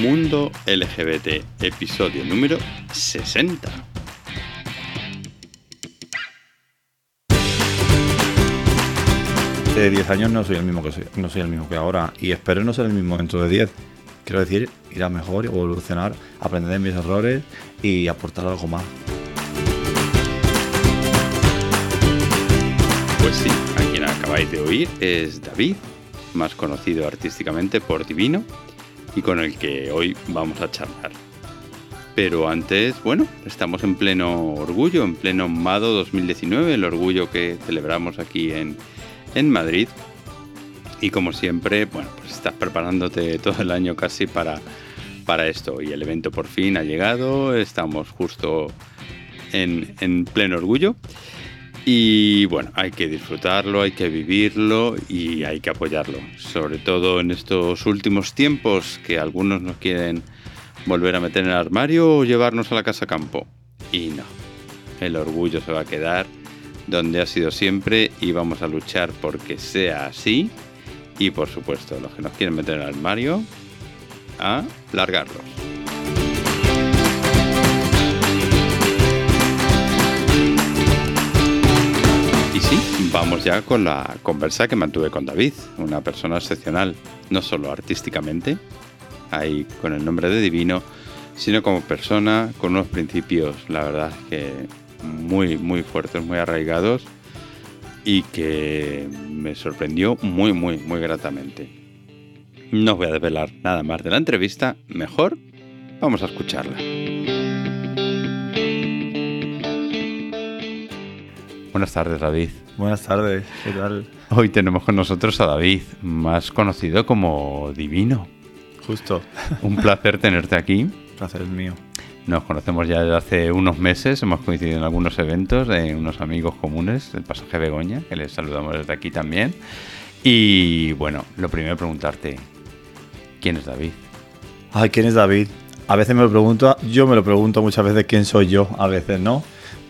Mundo LGBT, episodio número 60. De 10 años no soy el mismo que soy, no soy el mismo que ahora y espero no ser el mismo dentro de 10. Quiero decir, ir a mejor, evolucionar, aprender de mis errores y aportar algo más. Pues sí, a quien acabáis de oír es David, más conocido artísticamente por Divino, y con el que hoy vamos a charlar. Pero antes, bueno, estamos en pleno orgullo, en pleno Mado 2019, el orgullo que celebramos aquí en, en Madrid. Y como siempre, bueno, pues estás preparándote todo el año casi para, para esto. Y el evento por fin ha llegado, estamos justo en, en pleno orgullo. Y bueno, hay que disfrutarlo, hay que vivirlo y hay que apoyarlo. Sobre todo en estos últimos tiempos que algunos nos quieren volver a meter en el armario o llevarnos a la casa campo. Y no, el orgullo se va a quedar donde ha sido siempre y vamos a luchar porque sea así. Y por supuesto, los que nos quieren meter en el armario, a largarlos. Y sí, vamos ya con la conversa que mantuve con David, una persona excepcional, no solo artísticamente, ahí con el nombre de Divino, sino como persona, con unos principios, la verdad que muy, muy fuertes, muy arraigados y que me sorprendió muy, muy, muy gratamente. No os voy a desvelar nada más de la entrevista, mejor vamos a escucharla. Buenas tardes, David. Buenas tardes, ¿qué tal? Hoy tenemos con nosotros a David, más conocido como Divino. Justo, Un placer tenerte aquí. placer es mío. Nos conocemos ya desde hace unos meses, hemos coincidido en algunos eventos de unos amigos comunes del pasaje Begoña, que les saludamos desde aquí también. Y bueno, lo primero preguntarte, ¿quién es David? Ay, ¿quién es David? A veces me lo pregunto, yo me lo pregunto muchas veces quién soy yo, a veces no.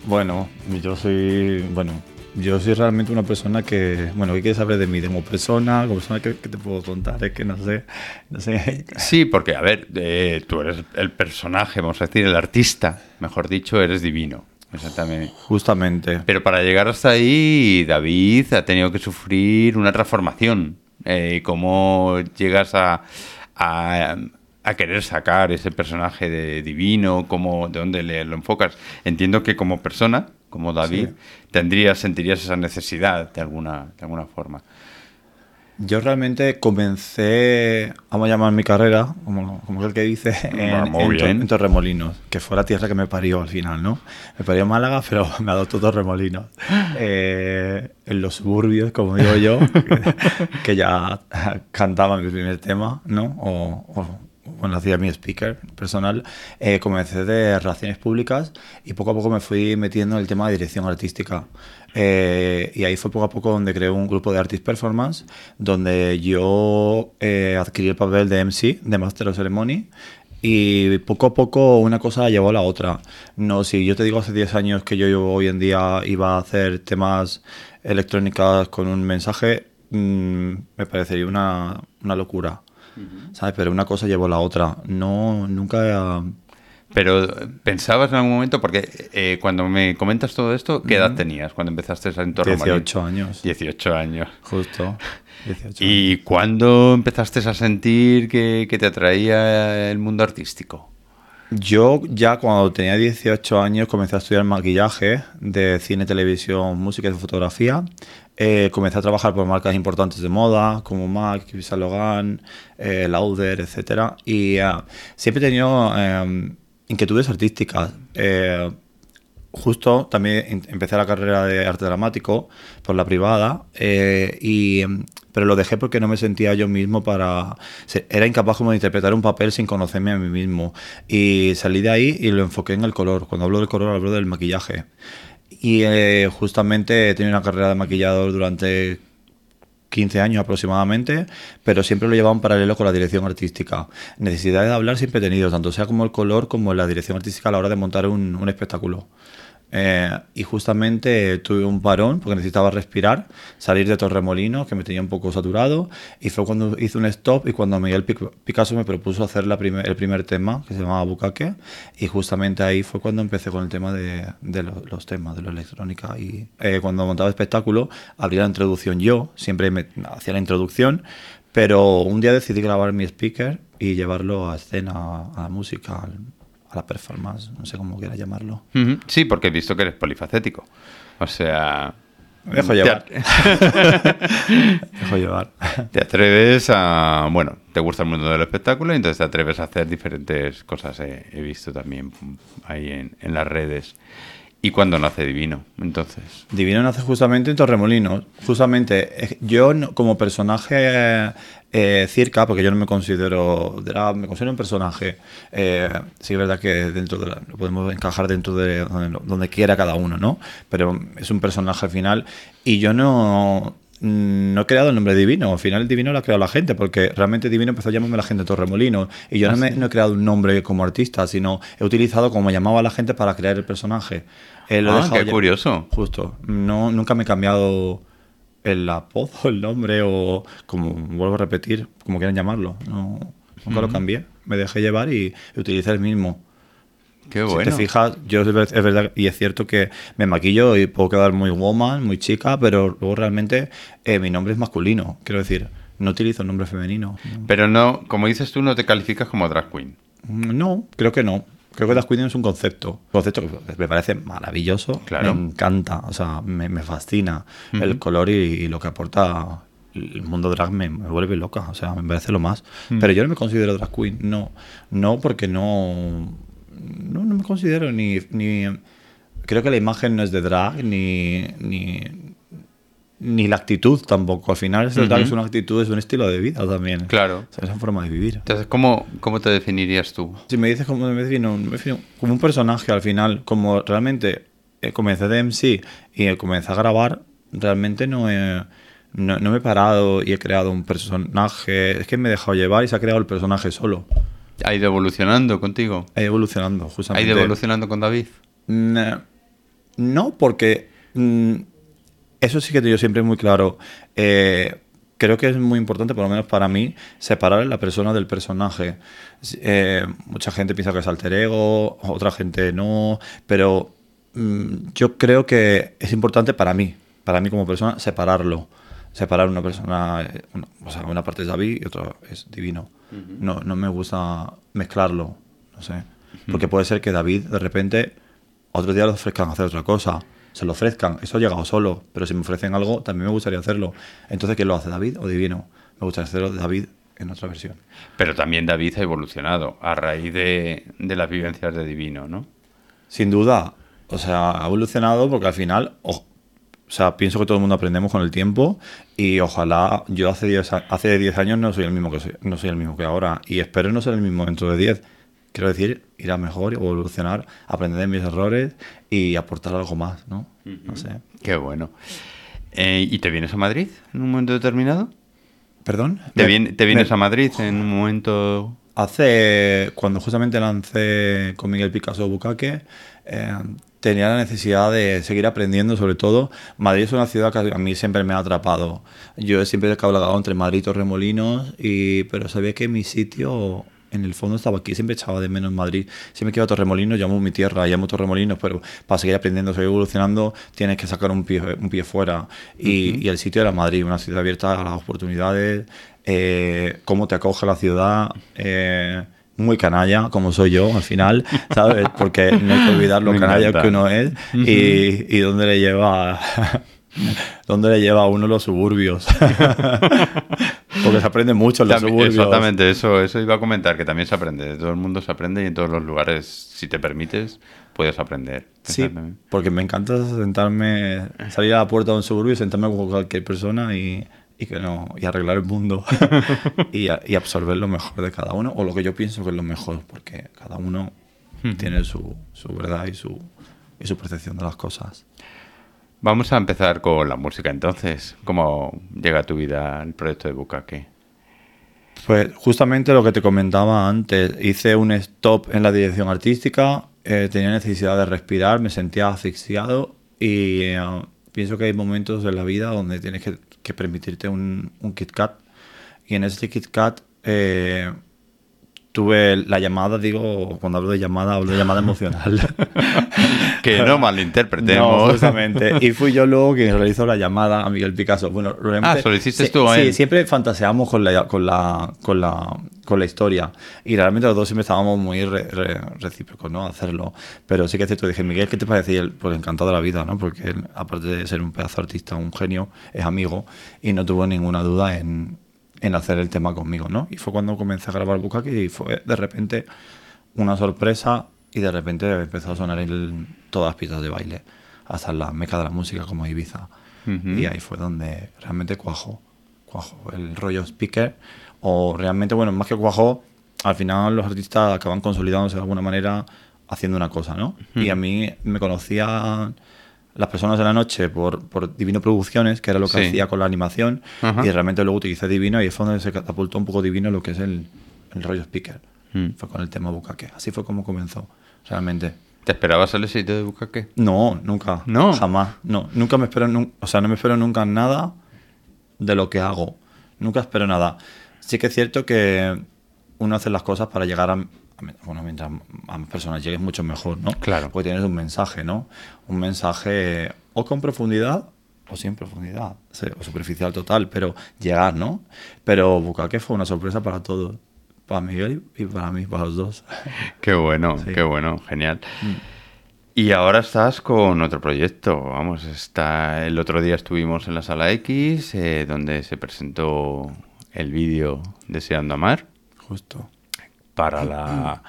Bueno, yo soy, bueno, yo soy realmente una persona que, bueno, ¿qué quieres saber de mí? Como persona, como persona que, que te puedo contar, es que no sé, no sé. Sí, porque a ver, eh, tú eres el personaje, vamos a decir, el artista, mejor dicho, eres divino. Exactamente. Justamente. Pero para llegar hasta ahí, David ha tenido que sufrir una transformación. Eh, ¿Cómo llegas a, a- a querer sacar ese personaje de divino? ¿Cómo, ¿De dónde le, lo enfocas? Entiendo que como persona, como David, Sí. tendrías, sentirías esa necesidad de alguna, de alguna forma. Yo realmente comencé, vamos a llamar mi carrera, como, como el que dice, en, muy en Torremolinos, que fue la tierra que me parió al final, ¿no? Me parió en Málaga, pero me adoptó Torremolinos. Eh, en los suburbios, como digo yo, que, que ya cantaba mi primer tema, ¿no? O, o- bueno, hacía mi speaker personal, eh, comencé de relaciones públicas y poco a poco me fui metiendo en el tema de dirección artística. Eh, y ahí fue poco a poco donde creé un grupo de Artist Performance, donde yo eh, adquirí el papel de MC, de Master of Ceremony, y poco a poco una cosa llevó a la otra. No, si yo te digo hace 10 años que yo hoy en día iba a hacer temas electrónicas con un mensaje, mm, me parecería una, una locura. ¿Sabes? Pero una cosa llevó a la otra. No, nunca. Pero eh, pensabas en algún momento, porque eh, cuando me comentas todo esto, ¿qué edad tenías cuando empezaste en torno 18 años. 18 años. Justo. 18 ¿Y cuándo empezaste a sentir que, que te atraía el mundo artístico? Yo ya cuando tenía 18 años comencé a estudiar maquillaje de cine, televisión, música y fotografía. Eh, comencé a trabajar por marcas importantes de moda como MAC, Yves Laurent, eh, Lauder, etc. Y eh, siempre he tenido eh, inquietudes artísticas. Eh, justo también em- empecé la carrera de arte dramático por la privada, eh, y, em, pero lo dejé porque no me sentía yo mismo para... Era incapaz como de interpretar un papel sin conocerme a mí mismo. Y salí de ahí y lo enfoqué en el color. Cuando hablo del color hablo del maquillaje. Y eh, justamente he tenido una carrera de maquillador durante 15 años aproximadamente, pero siempre lo llevaba en paralelo con la dirección artística. Necesidad de hablar siempre he tenido, tanto sea como el color como la dirección artística a la hora de montar un, un espectáculo. Eh, y justamente tuve un parón porque necesitaba respirar, salir de Torremolinos, que me tenía un poco saturado, y fue cuando hice un stop y cuando Miguel Picasso me propuso hacer la el primer tema, que se llamaba Bucaque, y justamente ahí fue cuando empecé con el tema de, de los, temas, de la electrónica. Y eh, cuando montaba espectáculo, abría la introducción yo, siempre me hacía la introducción, pero un día decidí grabar mi speaker y llevarlo a escena, a la música, a la performance, no sé cómo quiera llamarlo. Sí, porque he visto que eres polifacético. O sea... Me dejo llevar. dejo llevar. Te atreves a... Bueno, te gusta el mundo del espectáculo y entonces te atreves a hacer diferentes cosas. He, visto también ahí en, en las redes. ¿Y cuándo nace Divino, entonces? Divino nace justamente en Torremolinos. Justamente, yo como personaje eh, circa, porque yo no me considero drag, me considero un personaje. Eh, sí es verdad que dentro de lo podemos encajar dentro de donde, quiera cada uno, ¿no? Pero es un personaje al final. Y yo no no he creado el nombre divino, al final el divino lo ha creado la gente, porque realmente divino empezó a llamarme la gente Torremolino, y yo no, ah, no, he creado un nombre como artista, sino he utilizado como llamaba a la gente para crear el personaje. Eh, ah, qué curioso. Justo, no, nunca me he cambiado el apodo, el nombre, o como vuelvo a repetir, como quieran llamarlo, no, nunca lo cambié, me dejé llevar y utilicé el mismo. Qué bueno. Si te fijas, yo es verdad y es cierto que me maquillo y puedo quedar muy woman, muy chica, pero luego realmente eh, mi nombre es masculino. Quiero decir, no utilizo el nombre femenino. Pero no, como dices tú, no te calificas como drag queen. Mm, no, creo que no. Creo que drag queen es un concepto. Un concepto que me parece maravilloso. Claro. Me encanta, o sea, me, fascina el color y, lo que aporta el mundo drag me, vuelve loca, o sea, me parece lo más. Pero yo no me considero drag queen, no. No, porque no no, no me considero ni, ni... Creo que la imagen no es de drag, ni, ni, ni la actitud tampoco. Al final, es, es una actitud, es un estilo de vida también. Claro. es una forma de vivir. Entonces, ¿cómo, cómo te definirías tú? Si me dices cómo me defino, me defino como un personaje al final, como realmente eh, comencé de MC y comencé a grabar, realmente no he, no, no me he parado y he creado un personaje. Es que me he dejado llevar y se ha creado el personaje solo. ¿Ha ido evolucionando contigo? Ha ido evolucionando, justamente. ¿Ha ido evolucionando con David? No, porque mm, eso sí que digo siempre muy claro. Eh, creo que es muy importante, por lo menos para mí, separar la persona del personaje. Eh, mucha gente piensa que es alter ego, otra gente no, pero mm, yo creo que es importante para mí, para mí como persona, separarlo. Separar una persona, eh, o sea, una parte es David y otra es divino no, no me gusta mezclarlo, no sé. Porque puede ser que David de repente otro día le ofrezcan hacer otra cosa, se lo ofrezcan, eso ha llegado solo, pero si me ofrecen algo también me gustaría hacerlo. Entonces, ¿quién lo hace, David o Divino? Me gustaría hacerlo de David en otra versión. Pero también David ha evolucionado a raíz de, de las vivencias de Divino, ¿no? Sin duda, o sea, ha evolucionado porque al final, o sea, pienso que todo el mundo aprendemos con el tiempo y ojalá yo hace 10 hace diez años no soy el mismo que soy, no soy el mismo que ahora y espero no ser el mismo dentro de 10. Quiero decir, ir a mejor, evolucionar, aprender de mis errores y aportar algo más, ¿no? No sé. Qué bueno. Eh, ¿Y te vienes a Madrid en un momento determinado? ¿Perdón? ¿Te, vienes a Madrid en un momento...? Hace... Cuando justamente lancé con Miguel Picasso Bucaque, eh, tenía la necesidad de seguir aprendiendo, sobre todo. Madrid es una ciudad que a mí siempre me ha atrapado. Yo siempre he cabalgado entre Madrid y Torremolinos, y, pero sabía que mi sitio en el fondo estaba aquí, siempre echaba de menos Madrid. Si me quedo a Torremolinos, llamo mi tierra, llamo Torremolinos, pero para seguir aprendiendo, seguir evolucionando, tienes que sacar un pie, un pie fuera. Y, y el sitio era Madrid, una ciudad abierta a las oportunidades, eh, cómo te acoge la ciudad. Eh, muy canalla, como soy yo al final, ¿sabes? Porque no hay que olvidar lo canalla que uno es y, y dónde le lleva dónde le lleva a uno los suburbios. Porque se aprende mucho en los suburbios. Exactamente, eso, eso iba a comentar, que también se aprende. De todo el mundo se aprende y en todos los lugares, si te permites, puedes aprender. Sí, porque me encanta sentarme, salir a la puerta de un suburbio y sentarme con cualquier persona y y que no y arreglar el mundo y, y, absorber lo mejor de cada uno o lo que yo pienso que es lo mejor porque cada uno tiene su, su, verdad y su, y su percepción de las cosas Vamos a empezar con la música entonces. ¿Cómo llega a tu vida el proyecto de Bukake? Pues justamente lo que te comentaba antes, hice un stop en la dirección artística, eh, tenía necesidad de respirar, me sentía asfixiado y eh, pienso que hay momentos en la vida donde tienes que, permitirte un, un Kit Kat. Y en ese Kit Kat eh, tuve la llamada, digo, cuando hablo de llamada, hablo de llamada emocional. que no malinterpretemos. No, justamente. Y fui yo luego quien realizó la llamada a Miguel Picasso. Bueno, realmente, ah, ¿solo hiciste tú Sí, siempre fantaseamos con la, con la, con la, con la historia. Y realmente los dos siempre estábamos muy recíprocos, ¿no? A hacerlo. Pero sí que es cierto, dije, Miguel, ¿qué te parece? Y él, pues encantado de la vida, ¿no? Porque él, aparte de ser un pedazo artista, un genio, es amigo y no tuvo ninguna duda en en hacer el tema conmigo, ¿no? Y fue cuando comencé a grabar Bukaki y fue de repente una sorpresa y de repente empezó a sonar en todas las pistas de baile, hasta la meca de la música como Ibiza. Y ahí fue donde realmente cuajó, cuajó el rollo speaker o realmente, bueno, más que cuajó, al final los artistas acaban consolidándose de alguna manera haciendo una cosa, ¿no? Y a mí me conocía las personas de la noche por, por Divino Producciones, que era lo que hacía con la animación, y realmente luego utilicé Divino y fue donde se catapultó un poco Divino lo que es el, el rollo speaker. Mm. Fue con el tema Bukake. Así fue como comenzó, realmente. ¿Te esperabas el éxito de Bukake? No, nunca. ¿No? Jamás. No, nunca me espero, o sea, no me espero nunca nada de lo que hago. Nunca espero nada. Sí que es cierto que uno hace las cosas para llegar a, bueno, mientras a más personas llegues mucho mejor, ¿no? Claro. Porque tienes un mensaje, ¿no? Un mensaje o con profundidad o sin profundidad, o superficial total, pero llegar, ¿no? Pero Bukake fue una sorpresa para todos, para Miguel y para mí, para los dos. Qué bueno, qué bueno, genial. Mm. Y ahora estás con otro proyecto, vamos, está, el otro día estuvimos en la sala X, eh, donde se presentó el vídeo Deseando Amar. Justo para la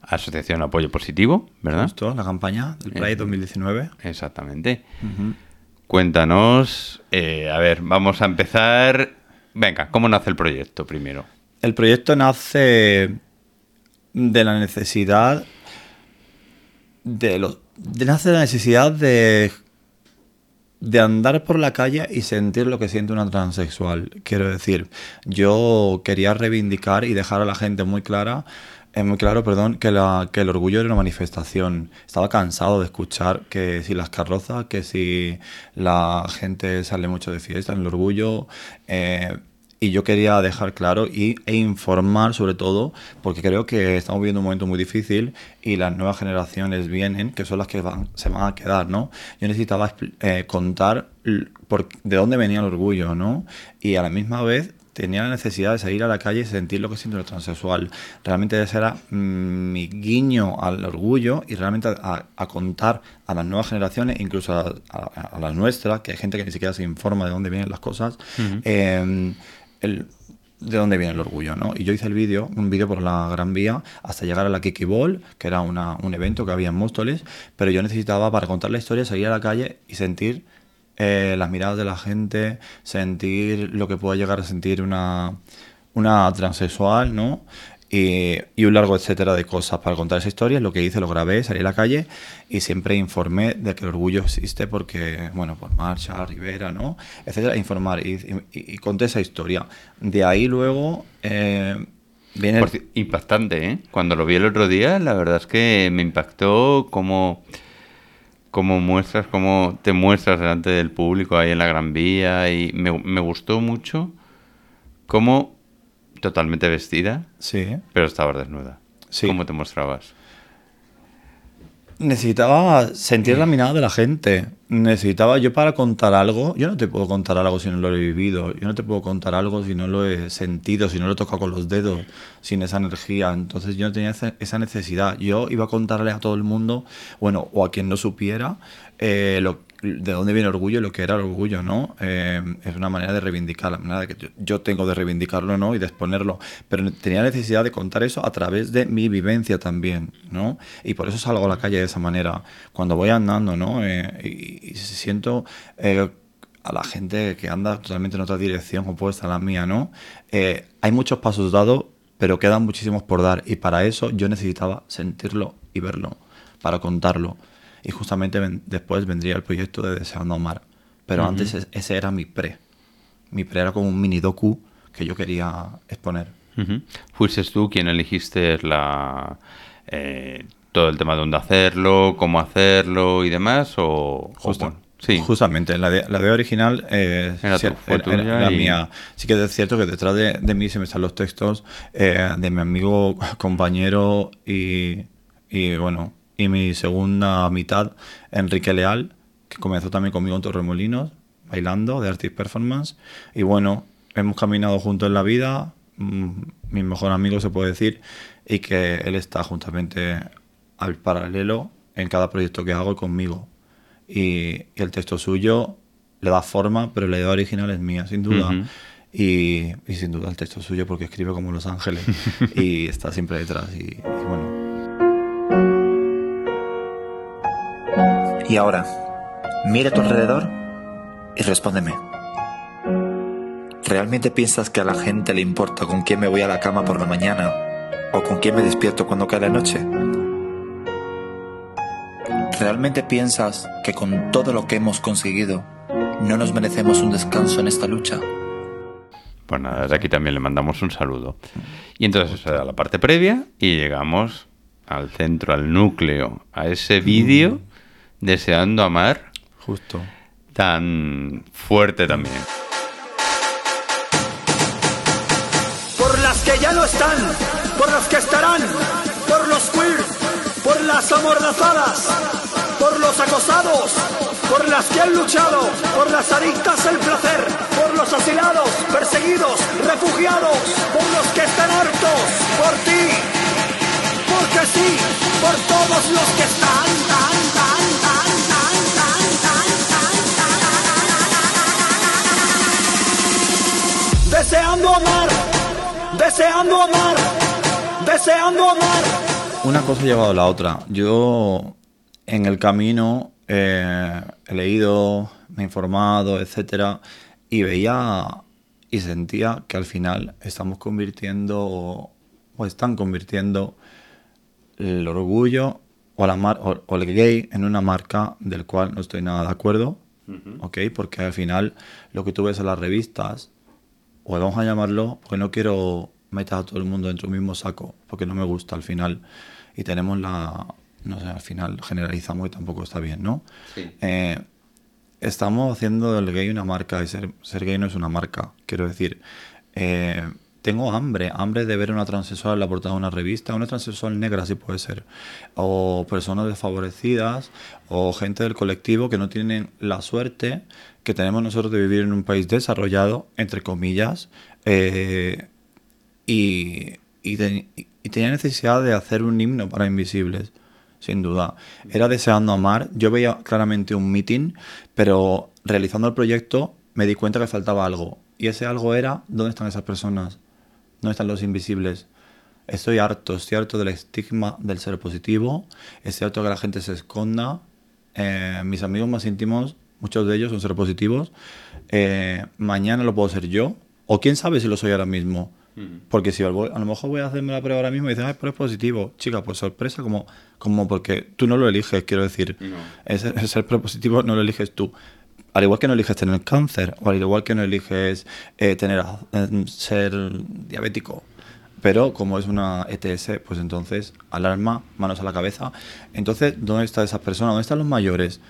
Asociación Apoyo Positivo, ¿verdad? Justo, la campaña del Pride 2019. Eh, exactamente. Cuéntanos, eh, a ver, vamos a empezar. Venga, ¿cómo nace el proyecto primero? El proyecto nace de la necesidad de los nace de la necesidad de de andar por la calle y sentir lo que siente una transexual. Quiero decir, yo quería reivindicar y dejar a la gente muy clara, eh, muy claro, perdón, que, la, que el orgullo era una manifestación. Estaba cansado de escuchar que si las carrozas, que si la gente sale mucho de fiesta, en el orgullo. Eh, y yo quería dejar claro y, e informar sobre todo, porque creo que estamos viviendo un momento muy difícil y las nuevas generaciones vienen, que son las que van, se van a quedar, ¿no? Yo necesitaba eh, contar por, de dónde venía el orgullo, ¿no? Y a la misma vez tenía la necesidad de salir a la calle y sentir lo que siento el transexual. Realmente ese era mm, mi guiño al orgullo y realmente a, contar a las nuevas generaciones, incluso a, las nuestras, que hay gente que ni siquiera se informa de dónde vienen las cosas, de dónde viene el orgullo, ¿no? Y yo hice el vídeo, un vídeo por la Gran Vía, hasta llegar a la Kiki Ball, que era un evento que había en Móstoles, pero yo necesitaba, para contar la historia, salir a la calle y sentir eh, las miradas de la gente, sentir lo que pueda llegar a sentir una, una transexual, ¿no? Y, un largo etcétera de cosas para contar esa historia. Lo que hice, lo grabé, salí a la calle y siempre informé de que el orgullo existe porque, bueno, por Marcha, Rivera, ¿no? Etcétera, informar y, conté esa historia. De ahí luego eh, viene... Impactante, ¿eh? Cuando lo vi el otro día, la verdad es que me impactó cómo, cómo muestras, cómo te muestras delante del público ahí en la Gran Vía y me, me gustó mucho cómo totalmente vestida. Sí. Pero estabas desnuda. Sí. ¿Cómo te mostrabas? Necesitaba sentir la mirada de la gente. Necesitaba yo para contar algo. Yo no te puedo contar algo si no lo he vivido. Yo no te puedo contar algo si no lo he sentido, si no lo he tocado con los dedos, sin esa energía. Entonces yo no tenía esa necesidad. Yo iba a contarle a todo el mundo, bueno, o a quien no supiera, eh, lo, de dónde viene el orgullo y lo que era el orgullo, ¿no? Eh, es una manera de reivindicar, la manera que yo tengo de reivindicarlo, ¿no? Y de exponerlo. Pero tenía necesidad de contar eso a través de mi vivencia también, ¿no? Y por eso salgo a la calle de esa manera. Cuando voy andando, ¿no? Eh, y, siento eh, a la gente que anda totalmente en otra dirección opuesta a la mía, ¿no? hay muchos pasos dados, pero quedan muchísimos por dar. Y para eso yo necesitaba sentirlo y verlo, para contarlo. Y justamente ven- después vendría el proyecto de Deseando Amar. Pero antes es- ese era mi pre. Mi pre era como un mini docu que yo quería exponer. Ujú. ¿Fuiste tú quien elegiste la, eh, todo el tema de dónde hacerlo, cómo hacerlo y demás? ¿O, Justo. sí. Justamente, la de, la original eh, Era sí, tu- era- y- mía. Sí que es cierto que detrás de, de mí se me están los textos eh, de mi amigo, compañero y, y, bueno, y mi segunda mitad, Enrique Leal, que comenzó también conmigo en Torremolinos, bailando de Artist Performance. Y bueno, hemos caminado juntos en la vida, mm, mi mejor amigo se puede decir, y que él está juntamente al paralelo en cada proyecto que hago conmigo. Y, el texto suyo le da forma, pero la idea original es mía, sin duda. Ujú. y, y sin duda el texto suyo porque escribe como Los Ángeles y está siempre detrás. Y, y bueno, Y ahora, mira a tu alrededor y respóndeme. ¿Realmente piensas que a la gente le importa con quién me voy a la cama por la mañana o con quién me despierto cuando cae la noche? ¿Realmente piensas que con todo lo que hemos conseguido no nos merecemos un descanso en esta lucha? Pues nada, desde aquí también le mandamos un saludo. Y entonces era la parte previa y llegamos al centro, al núcleo, a ese vídeo deseando amar justo. tan fuerte también. por las que ya no están, por las que estarán, por los queers, por las amordazadas, por los acosados, por las que han luchado, por las adictas al placer, por los asilados, perseguidos, refugiados, por los que están hartos, por ti, porque sí, por todos los que están, Deseando amar, deseando amar, deseando amar. Una cosa ha llevado a la otra. Yo en el camino eh, he leído, me he informado, etcétera, y veía y sentía que al final estamos convirtiendo o están convirtiendo el orgullo o, la mar- o, o el gay en una marca del cual no estoy nada de acuerdo, ¿ok? Porque al final lo que tú ves en las revistas, o vamos a llamarlo, porque no quiero meter a todo el mundo dentro del mismo saco, porque no me gusta al final. Y tenemos la, no sé, al final generalizamos y tampoco está bien, ¿no? Sí. Eh, estamos haciendo del gay una marca y ser, ser gay no es una marca. Quiero decir, eh, tengo hambre, hambre de ver una transexual en la portada de una revista, una transexual negra si puede ser, o personas desfavorecidas, o gente del colectivo que no tienen la suerte que tenemos nosotros de vivir en un país desarrollado, entre comillas, eh, y, y, y tenía necesidad de hacer un himno para invisibles, sin duda. Era deseando amar. Yo veía claramente un meeting, pero realizando el proyecto me di cuenta que faltaba algo. Y ese algo era, ¿dónde están esas personas? ¿Dónde están los invisibles? Estoy harto, estoy harto del estigma del ser positivo, estoy harto que la gente se esconda. Eh, mis amigos más íntimos, muchos de ellos son ser positivos. Eh, mañana lo puedo ser yo, o quién sabe si lo soy ahora mismo. Porque si a lo mejor voy a hacerme la prueba ahora mismo y dicen, ay, pero es positivo. Chica, pues sorpresa, como, como porque tú no lo eliges, quiero decir. Ese ser positivo no lo eliges tú. Al igual que no eliges tener cáncer, o al igual que no eliges eh, tener, eh, ser diabético. Pero como es una ETS, pues entonces alarma, manos a la cabeza. Entonces, ¿dónde está esa persona? ¿Dónde están los mayores?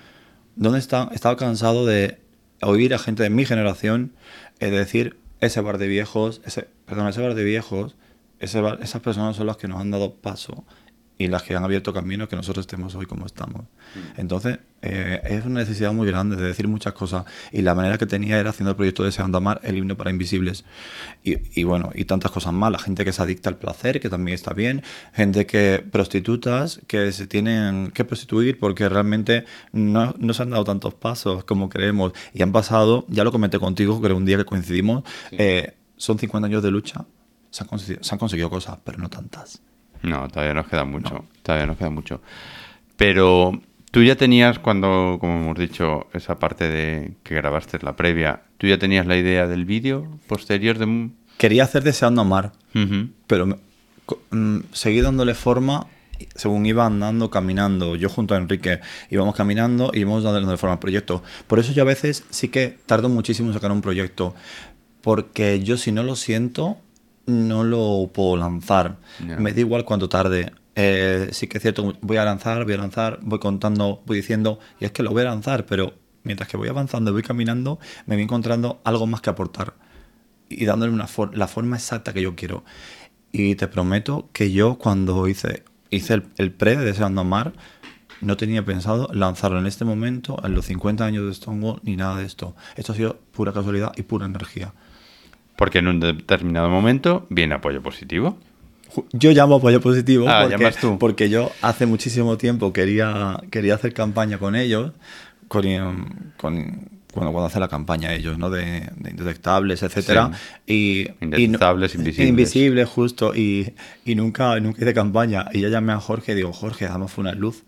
¿Dónde están? Estaba cansado de oír a gente de mi generación eh, decir ese bar de viejos, ese, perdón, ese bar de viejos, ese bar- esas personas son las que nos han dado paso y las que han abierto camino que nosotros estemos hoy como estamos. Entonces, eh, es una necesidad muy grande de decir muchas cosas y la manera que tenía era haciendo el proyecto Deseando Amar, el himno para invisibles. Y, y bueno, y tantas cosas más. La gente que se adicta al placer, que también está bien. Gente que, prostitutas, que se tienen que prostituir porque realmente no, no se han dado tantos pasos como creemos. Y han pasado, ya lo comenté contigo, creo un día que coincidimos, eh, son 50 años de lucha. Se han, conseguido, se han conseguido cosas, pero no tantas. No, todavía nos queda mucho. Todavía nos queda mucho. Pero tú ya tenías, cuando, como hemos dicho, esa parte de que grabaste la previa, tú ya tenías la idea del vídeo posterior de. Quería hacer Deseando Amar, Ujú. pero me- mm, seguí dándole forma según iba andando, caminando, yo junto a Enrique íbamos caminando y íbamos dando forma al proyecto. Por eso yo a veces sí que tardo muchísimo en sacar un proyecto, porque yo si no lo siento, no lo puedo lanzar. Me da igual cuánto tarde. Eh, sí que es cierto, voy a lanzar, voy a lanzar, voy contando, voy diciendo, y es que lo voy a lanzar, pero mientras que voy avanzando, voy caminando, me voy encontrando algo más que aportar y dándole una for- la forma exacta que yo quiero. Y te prometo que yo cuando hice, hice el, el pre de Deseando Amar, no tenía pensado lanzarlo en este momento, en los 50 años de Stonewall, ni nada de esto. Esto ha sido pura casualidad y pura energía. Porque en un determinado momento viene apoyo positivo. Yo llamo apoyo positivo Ah, porque, llamas tú. porque yo hace muchísimo tiempo quería, quería hacer campaña con ellos, con, con- cuando, cuando hacen la campaña ellos, ¿no? De, de indetectables, etcétera. Y, Indetectables, y no- invisibles. Invisibles, justo. Y, y nunca, nunca hice campaña. Y yo llamé a Jorge y digo, Jorge, damos una luz.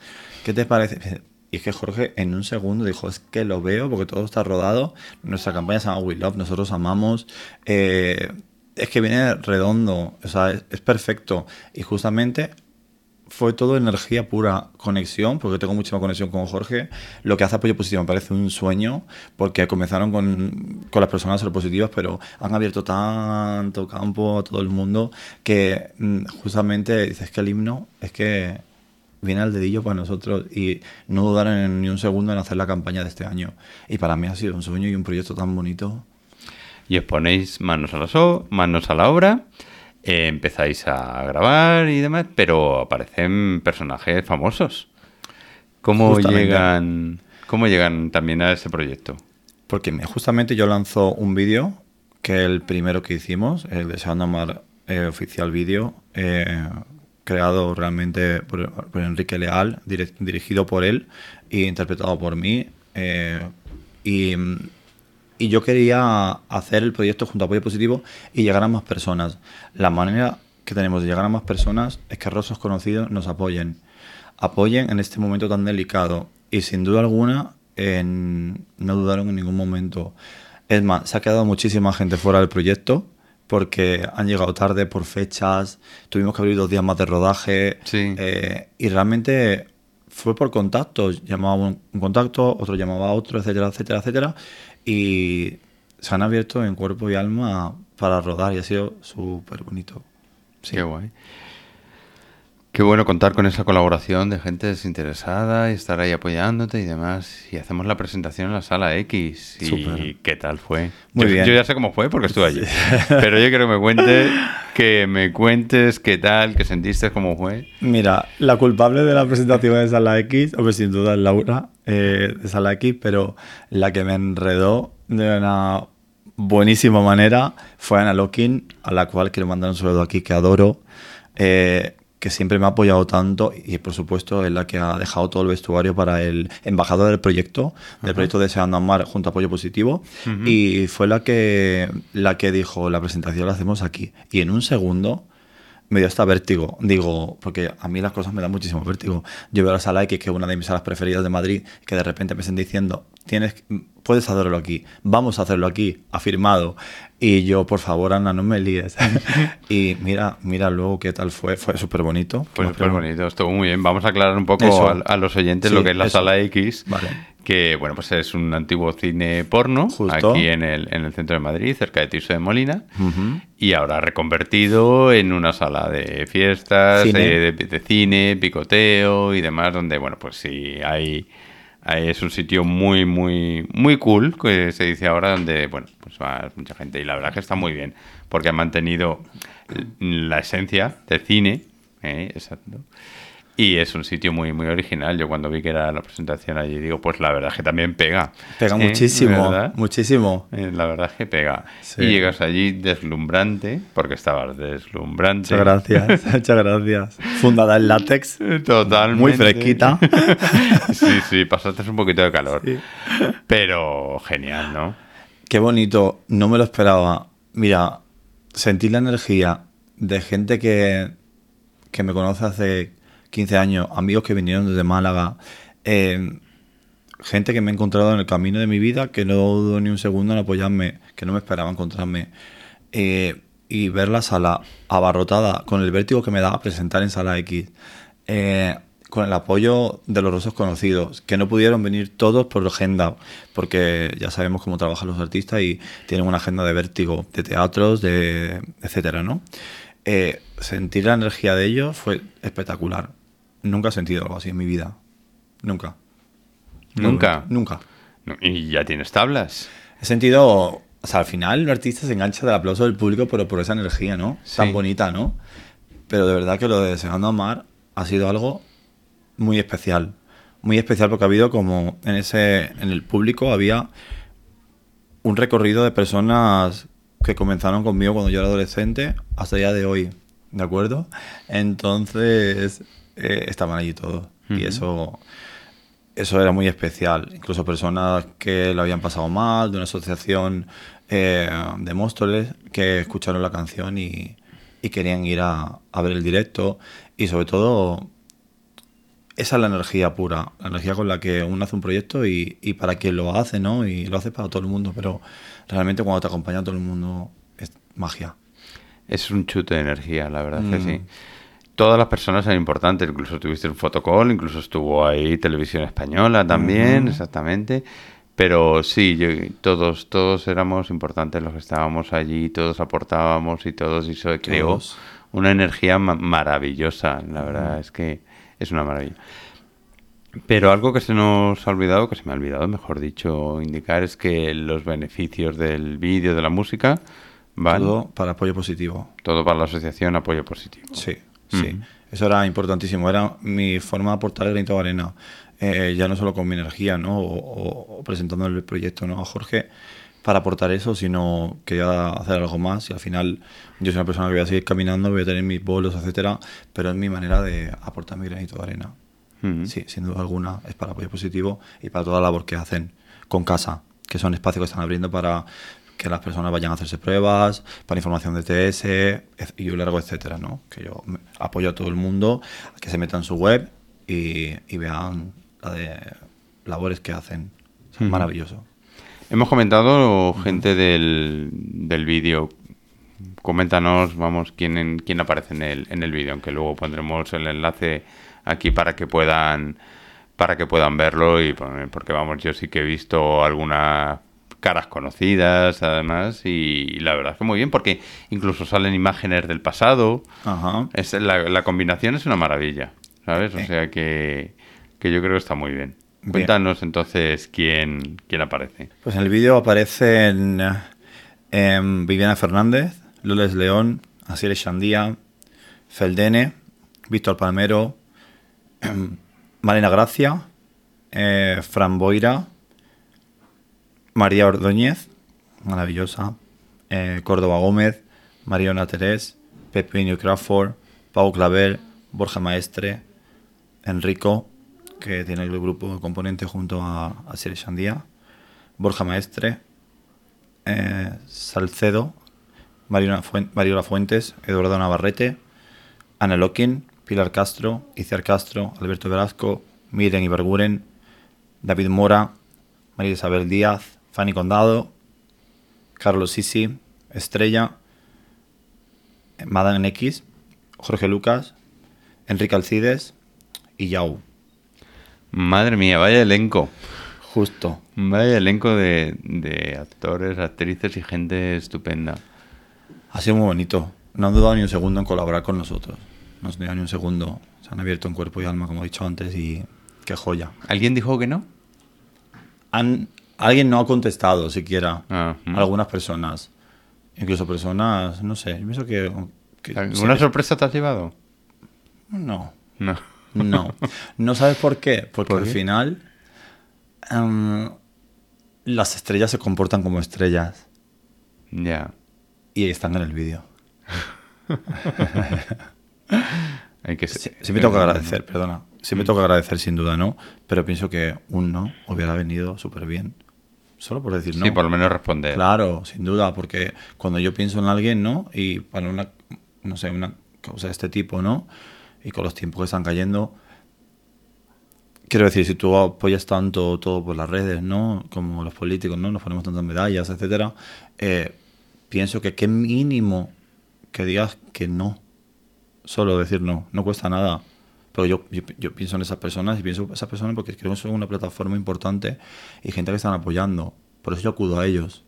¿Qué te parece? Y es que Jorge en un segundo dijo, es que lo veo porque todo está rodado. Nuestra campaña se llama We Love, nosotros amamos. Eh, es que viene redondo, o sea, es, perfecto. Y justamente fue todo energía pura, conexión, porque tengo muchísima conexión con Jorge. Lo que hace Apoyo Positivo me parece un sueño, porque comenzaron con, con las personas positivas, pero han abierto tanto campo a todo el mundo que mm, justamente dices que el himno es que viene al dedillo para nosotros y no dudaron ni un segundo en hacer la campaña de este año. Y para mí ha sido un sueño y un proyecto tan bonito. Y os ponéis manos a la, so- manos a la obra, eh, empezáis a grabar y demás, pero aparecen personajes famosos. ¿Cómo Justamente. llegan, ¿Cómo llegan también a ese proyecto? Porque me- justamente yo lanzo un vídeo, que es el primero que hicimos, el de Sound eh, oficial vídeo, eh, creado realmente por, por Enrique Leal, dirigido por él e interpretado por mí. eh, y, y yo quería hacer el proyecto junto a Apoyo Positivo y llegar a más personas. La manera que tenemos de llegar a más personas es que rostros conocidos nos apoyen. Apoyen en este momento tan delicado. Y sin duda alguna, en- no dudaron en ningún momento. Es más, se ha quedado muchísima gente fuera del proyecto porque han llegado tarde por fechas, tuvimos que abrir dos días más de rodaje Sí. eh, y realmente fue por contactos, llamaba un, un contacto, otro llamaba a otro, etcétera, etcétera, etcétera y se han abierto en cuerpo y alma para rodar y ha sido súper bonito. Sí. Qué guay. Qué bueno contar con esa colaboración de gente desinteresada y estar ahí apoyándote y demás. Y hacemos la presentación en la sala X. ¿Y qué tal fue? Muy yo, bien. yo ya sé cómo fue porque estuve allí. Pero yo quiero que me cuentes, que me cuentes qué tal, qué sentiste, cómo fue. Mira, la culpable de la presentación de Sala X, hombre, sin duda es Laura eh, de Sala X, pero la que me enredó de una buenísima manera fue Ana Lokin, a la cual quiero mandar un saludo aquí que adoro, eh, que siempre me ha apoyado tanto y por supuesto es la que ha dejado todo el vestuario para el embajador del proyecto, del proyecto Deseando Amar junto a Apoyo Positivo. Y fue la que, la que dijo la presentación la hacemos aquí y en un segundo me dio hasta vértigo. Digo, porque a mí las cosas me dan muchísimo vértigo. Yo veo la sala X, que es una de mis salas preferidas de Madrid, que de repente me estén diciendo, tienes, puedes hacerlo aquí, vamos a hacerlo aquí, afirmado. Y yo, por favor, Ana, no me líes. y mira, mira luego qué tal fue, fue súper bonito. Pues súper bonito, estuvo muy bien. Vamos a aclarar un poco a, a los oyentes Sí, lo que es la eso. sala X. Vale. Que bueno, pues es un antiguo cine porno Justo. aquí en el, en el centro de Madrid, cerca de Tirso de Molina. Y ahora reconvertido en una sala de fiestas, Cine. eh, de, de cine, picoteo y demás, donde, bueno, pues sí, hay, hay- es un sitio muy, muy, muy cool, que se dice ahora, donde, bueno, pues va mucha gente. Y la verdad que está muy bien, porque ha mantenido la esencia del cine, ¿eh? exacto. Y es un sitio muy, muy original. Yo cuando vi que era la presentación allí, digo, pues la verdad es que también pega. Pega ¿eh? muchísimo, ¿Verdad? muchísimo. Eh, La verdad es que pega. Sí. Y llegas allí deslumbrante, porque estabas deslumbrante. Muchas gracias, muchas gracias. Fundada en látex, Totalmente. muy fresquita. sí, sí, pasaste un poquito de calor. Sí. Pero genial, ¿no? Qué bonito, no me lo esperaba. Mira, sentí la energía de gente que, que me conoce hace 15 años, amigos que vinieron desde Málaga, eh, gente que me he encontrado en el camino de mi vida que no dudo ni un segundo en apoyarme, que no me esperaba encontrarme. Eh, y ver la sala abarrotada con el vértigo que me daba presentar en sala X eh, con el apoyo de los rostros conocidos, que no pudieron venir todos por agenda, porque ya sabemos cómo trabajan los artistas y tienen una agenda de vértigo, de teatros, de etcétera, ¿no? Sentir la energía de ellos fue espectacular. Nunca he sentido algo así en mi vida. Nunca. ¿Nunca? Nunca. Y ya tienes tablas. He sentido, o sea, al final el artista se engancha del aplauso del público, pero por esa energía, ¿no? Sí. Tan bonita, ¿no? Pero de verdad que lo de Deseando Amar ha sido algo muy especial. Muy especial porque ha habido como en ese, en el público había un recorrido de personas que comenzaron conmigo cuando yo era adolescente hasta el día de hoy, ¿de acuerdo? Entonces eh, estaban allí todos y eso eso era muy especial. Incluso personas que lo habían pasado mal, de una asociación eh, de Móstoles, que escucharon la canción y, y querían ir a, a ver el directo. Y sobre todo, esa es la energía pura, la energía con la que uno hace un proyecto y, y para quien lo hace, ¿no? Y lo hace para todo el mundo, pero realmente cuando te acompaña todo el mundo es magia. Es un chute de energía, la verdad que Mm. sí. Todas las personas son importantes, incluso tuviste un fotocall, incluso estuvo ahí Televisión Española también, exactamente. Pero sí, yo, todos, todos éramos importantes los que estábamos allí, todos aportábamos y todos, eso creó Todos. una energía ma- maravillosa, la verdad es que es una maravilla. Pero algo que se nos ha olvidado, que se me ha olvidado, mejor dicho, indicar, es que los beneficios del vídeo, de la música, van Todo para apoyo positivo. todo para la asociación Apoyo Positivo. Sí, sí. Eso era importantísimo. Era mi forma de aportar el granito de arena. Eh, ya no solo con mi energía, ¿no? O, o- o presentando el proyecto, ¿no? A Jorge para aportar eso, sino quería hacer algo más. Y al final, yo soy una persona que voy a seguir caminando, voy a tener mis bolos, etcétera, pero es mi manera de aportar mi granito de arena. Sí, sin duda alguna, es para apoyo positivo y para toda la labor que hacen con casa, que son espacios que están abriendo para que las personas vayan a hacerse pruebas, para información de TS ec- y un largo etcétera, ¿no? Que yo apoyo a todo el mundo a que se metan en su web y, y vean la de labores que hacen. Maravilloso. Hemos comentado gente del, del vídeo. Coméntanos, vamos, quién, en- quién aparece en el, en el vídeo, aunque luego pondremos el enlace aquí para que puedan para que puedan verlo y porque vamos, yo sí que he visto algunas caras conocidas además y, la verdad es que muy bien porque incluso salen imágenes del pasado. Ajá. Es, la, la combinación es una maravilla, ¿sabes? O Eh. sea que, que yo creo que está muy bien. Bien. Cuéntanos entonces quién, quién aparece. Pues en el vídeo aparecen em, Viviana Fernández, Loles León, Asier Chandía, Feldene, Víctor Palmero, em, Marina Gracia, eh, Fran Boira, María Ordóñez, maravillosa, eh, Córdoba Gómez, Mariona Terés, Pepinio Crawford, Pau Clavel, Borja Maestre, Enrico, que tiene el grupo componente junto a, a Sire Chandía, Borja Maestre, eh, Salcedo, Mariola, Fuen- Mariola Fuentes, Eduardo Navarrete, Ana Lokin, Pilar Castro, Iciar Castro, Alberto Velasco, Miren Iberguren, David Mora, María Isabel Díaz, Fanny Condado, Carlos Sisi, Estrella, Madame X, Jorge Lucas, Enrique Alcides y Yau. Madre mía, vaya elenco. Justo. Vaya elenco de, de actores, actrices y gente estupenda. Ha sido muy bonito. No han dudado ni un segundo en colaborar con nosotros. No han dudado ni un segundo. Se han abierto en cuerpo y alma, como he dicho antes, y qué joya. ¿Alguien dijo que no? Han, alguien no ha contestado siquiera. Ah, mm. Algunas personas. Incluso personas, no sé, yo pienso que... que ¿Alguna sí, sorpresa te has llevado? No, No. no. ¿No sabes por qué? Porque ¿Por al qué? final em, las estrellas se comportan como estrellas Ya. y están en el vídeo. Hay que ser- sí me tengo que agradecer, perdona. Sí me tengo que agradecer sin duda, ¿no? Pero pienso que un no hubiera venido súper bien. Solo por decir no. Sí, por lo menos responder. Claro, sin duda, porque cuando yo pienso en alguien, ¿no? Y para una, no sé, una causa de este tipo, ¿no? Y con los tiempos que están cayendo, quiero decir, si tú apoyas tanto todo por las redes, ¿no? Como los políticos, ¿no? Nos ponemos tantas medallas, etcétera. eh, pienso que qué mínimo que digas que no. Solo decir no, no cuesta nada. Pero yo, yo, yo pienso en esas personas y pienso en esas personas porque creo que son una plataforma importante y gente que están apoyando. Por eso yo acudo a ellos.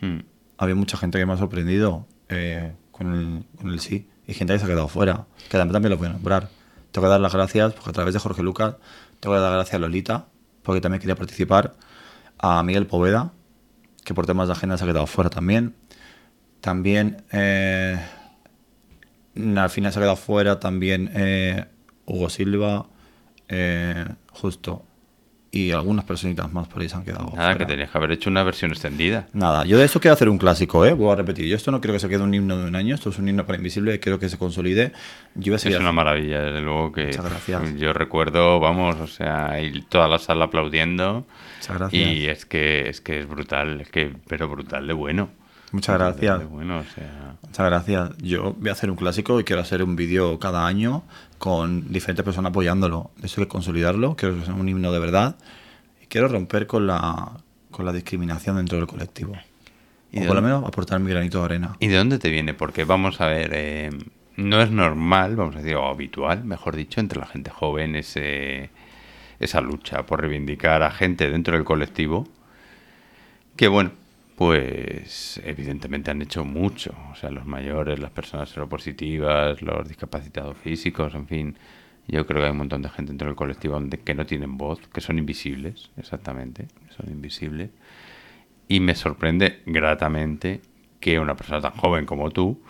Mm. Había mucha gente que me ha sorprendido eh, con, el, con el sí y gente que se ha quedado fuera, que también, también lo voy a nombrar. Tengo que dar las gracias porque a través de Jorge Lucas tengo que dar las gracias a Lolita porque también quería participar, a Miguel Poveda, que por temas de agenda se ha quedado fuera también. También eh, al final se ha quedado fuera también eh, Hugo Silva, eh, justo. Y algunas personitas más por ahí se han quedado Nada, que tenías que haber hecho una versión extendida. Nada, yo de esto quiero hacer un clásico, ¿eh? Voy a repetir. Yo esto no creo que se quede un himno de un año, esto es un himno para Invisible, quiero que se consolide. Yo Es una maravilla, desde luego que Muchas gracias. yo recuerdo, vamos, o sea, y toda la sala aplaudiendo. Muchas gracias. Y es que es que es brutal, es que pero brutal de bueno. Muchas Brutal gracias. De bueno, o sea, Muchas gracias. Yo voy a hacer un clásico y quiero hacer un vídeo cada año con diferentes personas apoyándolo. Eso hay que consolidarlo, quiero que sea un himno de verdad. Y quiero romper con la, con la discriminación dentro del colectivo. ¿Y o por lo menos aportar mi granito de arena. ¿Y de dónde te viene? Porque vamos a ver, eh, no es normal, vamos a decir, o habitual, mejor dicho, entre la gente joven ese, esa lucha por reivindicar a gente dentro del colectivo que, bueno, pues evidentemente han hecho mucho. O sea, los mayores, las personas seropositivas, los discapacitados físicos, en fin. Yo creo que hay un montón de gente dentro del colectivo donde- que no tienen voz, que son invisibles, exactamente, son invisibles. Y me sorprende gratamente que una persona tan joven como tú,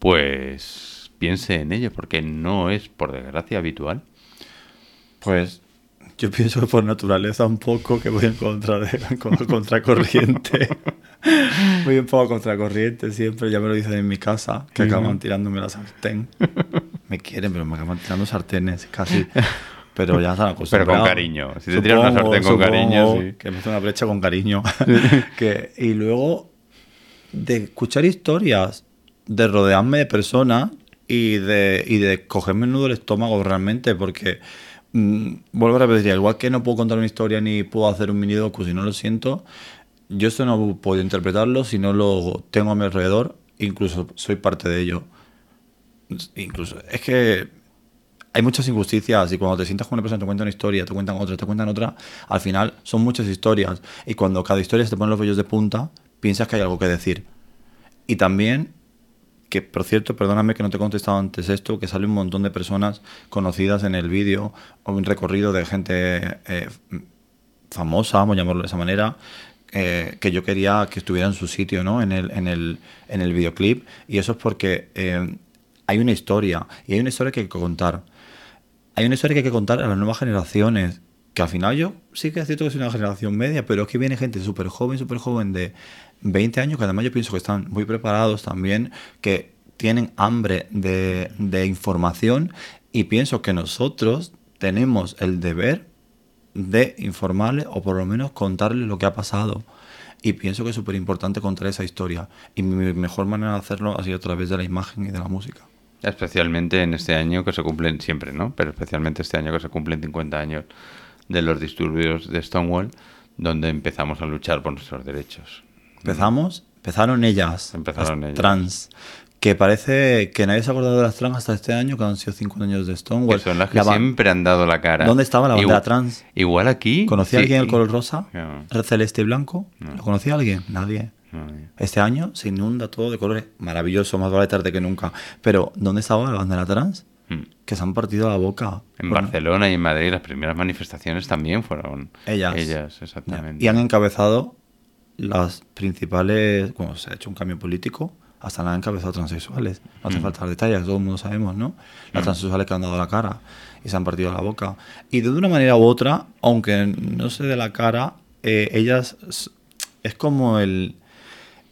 pues piense en ello, porque no es, por desgracia, habitual. Pues yo pienso que por naturaleza un poco que voy en contra de con- contracorriente. voy un poco contracorriente siempre, ya me lo dicen en mi casa, que acaban tirándome la sartén. Me quieren, pero me acaban tirando sartenes casi. Pero ya están acostumbrados. cariño. Si te tiran una sartén con cariño, sí. Que me hace una brecha con cariño. que, y luego de escuchar historias, de rodearme de personas y de, y de cogerme el nudo del estómago realmente, porque mm, vuelvo a repetir, igual que no puedo contar una historia ni puedo hacer un mini docu si no lo siento, yo esto no puedo interpretarlo si no lo tengo a mi alrededor, incluso soy parte de ello. Incluso, es que hay muchas injusticias y cuando te sientas con una persona te cuentan una historia, te cuentan otra, te cuentan otra, al final son muchas historias y cuando cada historia se te ponen los vellos de punta, piensas que hay algo que decir. Y también, que por cierto, perdóname que no te he contestado antes esto, que sale un montón de personas conocidas en el vídeo o un recorrido de gente eh, famosa, vamos a llamarlo de esa manera, eh, que yo quería que estuviera en su sitio, ¿no? En el, en el, en el videoclip. Y eso es porque eh, hay una historia, y hay una historia que hay que contar. Hay una historia que hay que contar a las nuevas generaciones. Que al final yo sí que es cierto que soy una generación media, pero es que viene gente súper joven, súper joven de 20 años, que además yo pienso que están muy preparados también, que tienen hambre de, de información y pienso que nosotros tenemos el deber de informarles o por lo menos contarles lo que ha pasado. Y pienso que es súper importante contar esa historia. Y mi mejor manera de hacerlo ha sido a través de la imagen y de la música. Especialmente en este año que se cumplen siempre, ¿no? Pero especialmente este año que se cumplen 50 años de los disturbios de Stonewall, donde empezamos a luchar por nuestros derechos. Empezamos, empezaron ellas, Empezaron las ellas. trans, que parece que nadie se ha acordado de las trans hasta este año, que han sido cinco años de Que Stonewall. son las que La siempre han dado la cara. ¿Dónde estaba la bandera Igual- trans? Igual aquí. ¿Conocía sí. alguien el color rosa? No. ¿El celeste y blanco? No. ¿Lo conocía alguien? Nadie. No, Este año se inunda todo de colores. Maravilloso, más vale tarde que nunca. Pero, ¿dónde estaba la bandera trans? Mm. Que se han partido la boca. En Bueno, Barcelona y en Madrid las primeras manifestaciones también fueron Ellas. Ellas, exactamente. Y han encabezado las principales. Bueno, se ha hecho un cambio político. Hasta la han encabezado transexuales. No hace Mm. falta detalles, todo el mundo sabemos, ¿no? Las transexuales que han dado la cara y se han partido la boca. Y de una manera u otra, aunque no se dé la cara, eh, ellas. Es como el.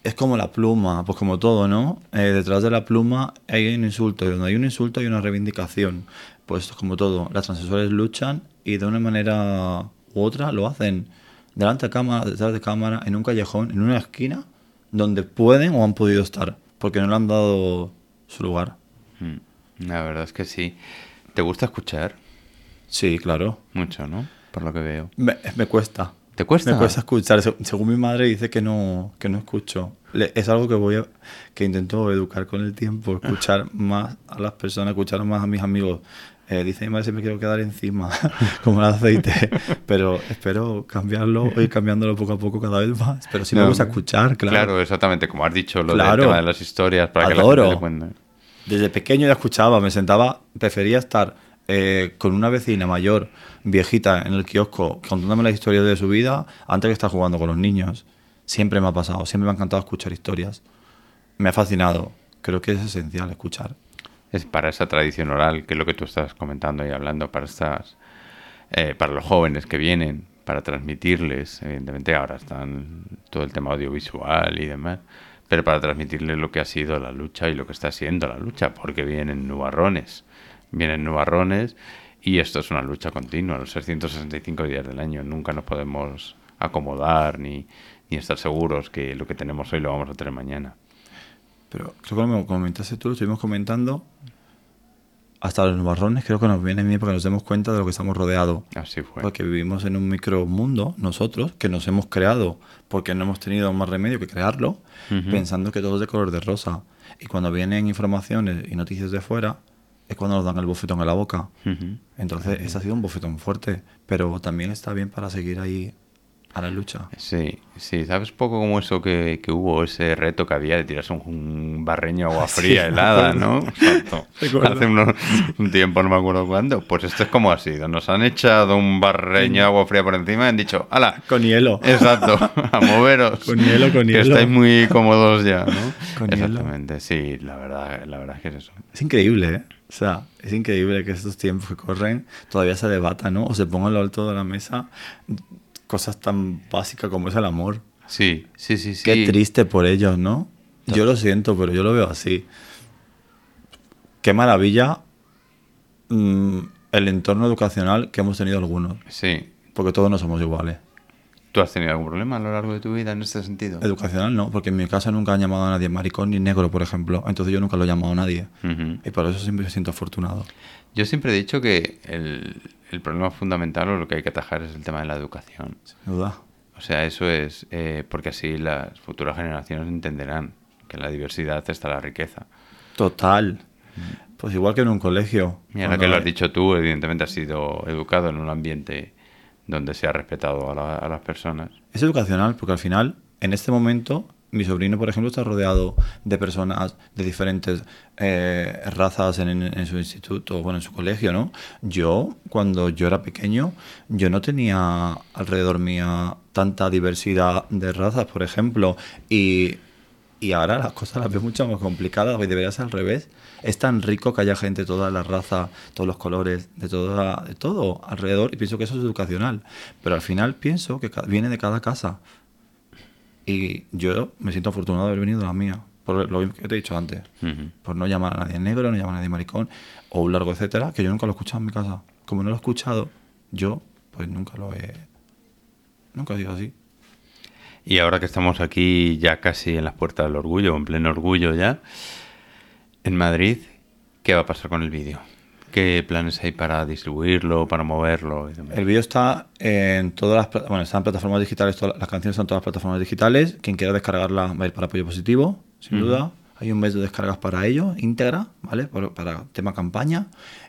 Es como la pluma, pues como todo, ¿no? Eh, detrás de la pluma hay un insulto, y donde hay un insulto hay una reivindicación. Pues como todo, las transexuales luchan y de una manera u otra lo hacen delante de cámara, detrás de cámara, en un callejón, en una esquina, donde pueden o han podido estar, porque no le han dado su lugar. Mm. La verdad es que sí. ¿Te gusta escuchar? Sí, claro. Mucho, ¿no? Por lo que veo. Me, me cuesta. ¿Te cuesta? Me cuesta escuchar. Se- Según mi madre dice que no, que no escucho. Es algo que voy a, que intento educar con el tiempo, escuchar más a las personas, escuchar más a mis amigos Eh, dice mi madre siempre quiero quedar encima, como el aceite, pero espero cambiarlo, ir cambiándolo poco a poco cada vez más. Pero sí me No, gusta escuchar, claro. Claro, exactamente, como has dicho, lo Claro. del tema de las historias para que la Adoro. gente le cuente. Desde pequeño ya escuchaba, me sentaba, prefería estar eh, con una vecina mayor, viejita, en el kiosco, contándome las historias de su vida, antes que estar jugando con los niños. Siempre me ha pasado, siempre me ha encantado escuchar historias. Me ha fascinado. Creo que es esencial escuchar. Es para esa tradición oral, que es lo que tú estás comentando y hablando, para estas, eh, para los jóvenes que vienen, para transmitirles, evidentemente ahora están todo el tema audiovisual y demás, pero para transmitirles lo que ha sido la lucha y lo que está siendo la lucha, porque vienen nubarrones, vienen nubarrones y esto es una lucha continua, los 665 días del año, nunca nos podemos acomodar ni, ni estar seguros que lo que tenemos hoy lo vamos a tener mañana. Pero creo que como comentaste tú, lo estuvimos comentando, hasta los nubarrones creo que nos viene bien para que nos demos cuenta de lo que estamos rodeados. Así fue. Porque vivimos en un micromundo, nosotros, que nos hemos creado porque no hemos tenido más remedio que crearlo, pensando que todo es de color de rosa. Y cuando vienen informaciones y noticias de fuera, es cuando nos dan el bofetón en la boca. Entonces, ese ha sido un bofetón fuerte, pero también está bien para seguir ahí a la lucha. Sí, sí, ¿sabes poco como eso que, que hubo, ese reto que había de tirarse un, un barreño agua fría helada. ¿no? Exacto. Hace unos- un tiempo, no me acuerdo cuándo. Pues esto es como ha sido. Nos han echado un barreño de agua fría por encima y han dicho, ¡hala! Con hielo. Exacto, a moveros. Con hielo, con que hielo. estáis muy cómodos ya, ¿no? Con hielo. Exactamente, sí, la verdad, la verdad es que es eso. Es increíble, ¿eh? O sea, es increíble que estos tiempos que corren todavía se debata, ¿no? O se pongan a lo alto de la mesa cosas tan básicas como es el amor. Sí, sí, sí, sí. Qué triste por ellos, ¿no? Yo lo siento, pero yo lo veo así. Qué maravilla mm, el entorno educacional que hemos tenido algunos, Sí. porque todos no somos iguales. ¿Tú has tenido algún problema a lo largo de tu vida en este sentido? Educacional no, porque en mi casa nunca han llamado a nadie maricón ni negro, por ejemplo. Entonces yo nunca lo he llamado a nadie. Ujú. Y por eso siempre me siento afortunado. Yo siempre he dicho que el, el problema fundamental o lo que hay que atajar es el tema de la educación. Sin duda. O sea, eso es eh, porque así las futuras generaciones entenderán que en la diversidad está la riqueza. Total. Pues igual que en un colegio. Y ahora que lo has dicho tú, evidentemente has sido educado en un ambiente donde se ha respetado a, la- a las personas. Es educacional, porque al final, en este momento, mi sobrino, por ejemplo, está rodeado de personas de diferentes eh, razas en, su instituto, bueno, en su colegio, ¿no? Yo, cuando yo era pequeño, yo no tenía alrededor mía tanta diversidad de razas, por ejemplo, y, y ahora las cosas las veo mucho más complicadas, y debería ser al revés. Es tan rico que haya gente de todas las razas, todos los colores, de, toda, de todo alrededor, y pienso que eso es educacional. Pero al final pienso que viene de cada casa. Y yo me siento afortunado de haber venido de la mía, por lo que te he dicho antes. Por no llamar a nadie negro, no llamar a nadie maricón, o un largo etcétera, que yo nunca lo he escuchado en mi casa. Como no lo he escuchado, yo pues nunca lo he... Nunca ha sido así. Y ahora que estamos aquí ya casi en las puertas del orgullo, en pleno orgullo ya, en Madrid, ¿qué va a pasar con el vídeo? ¿Qué planes hay para distribuirlo, para moverlo? El vídeo está en todas las bueno, están en plataformas digitales, todas las canciones están en todas las plataformas digitales. Quien quiera descargarla va a ir para apoyo positivo, sin duda. Hay un mes de descargas para ello, íntegra, ¿vale? Para tema campaña.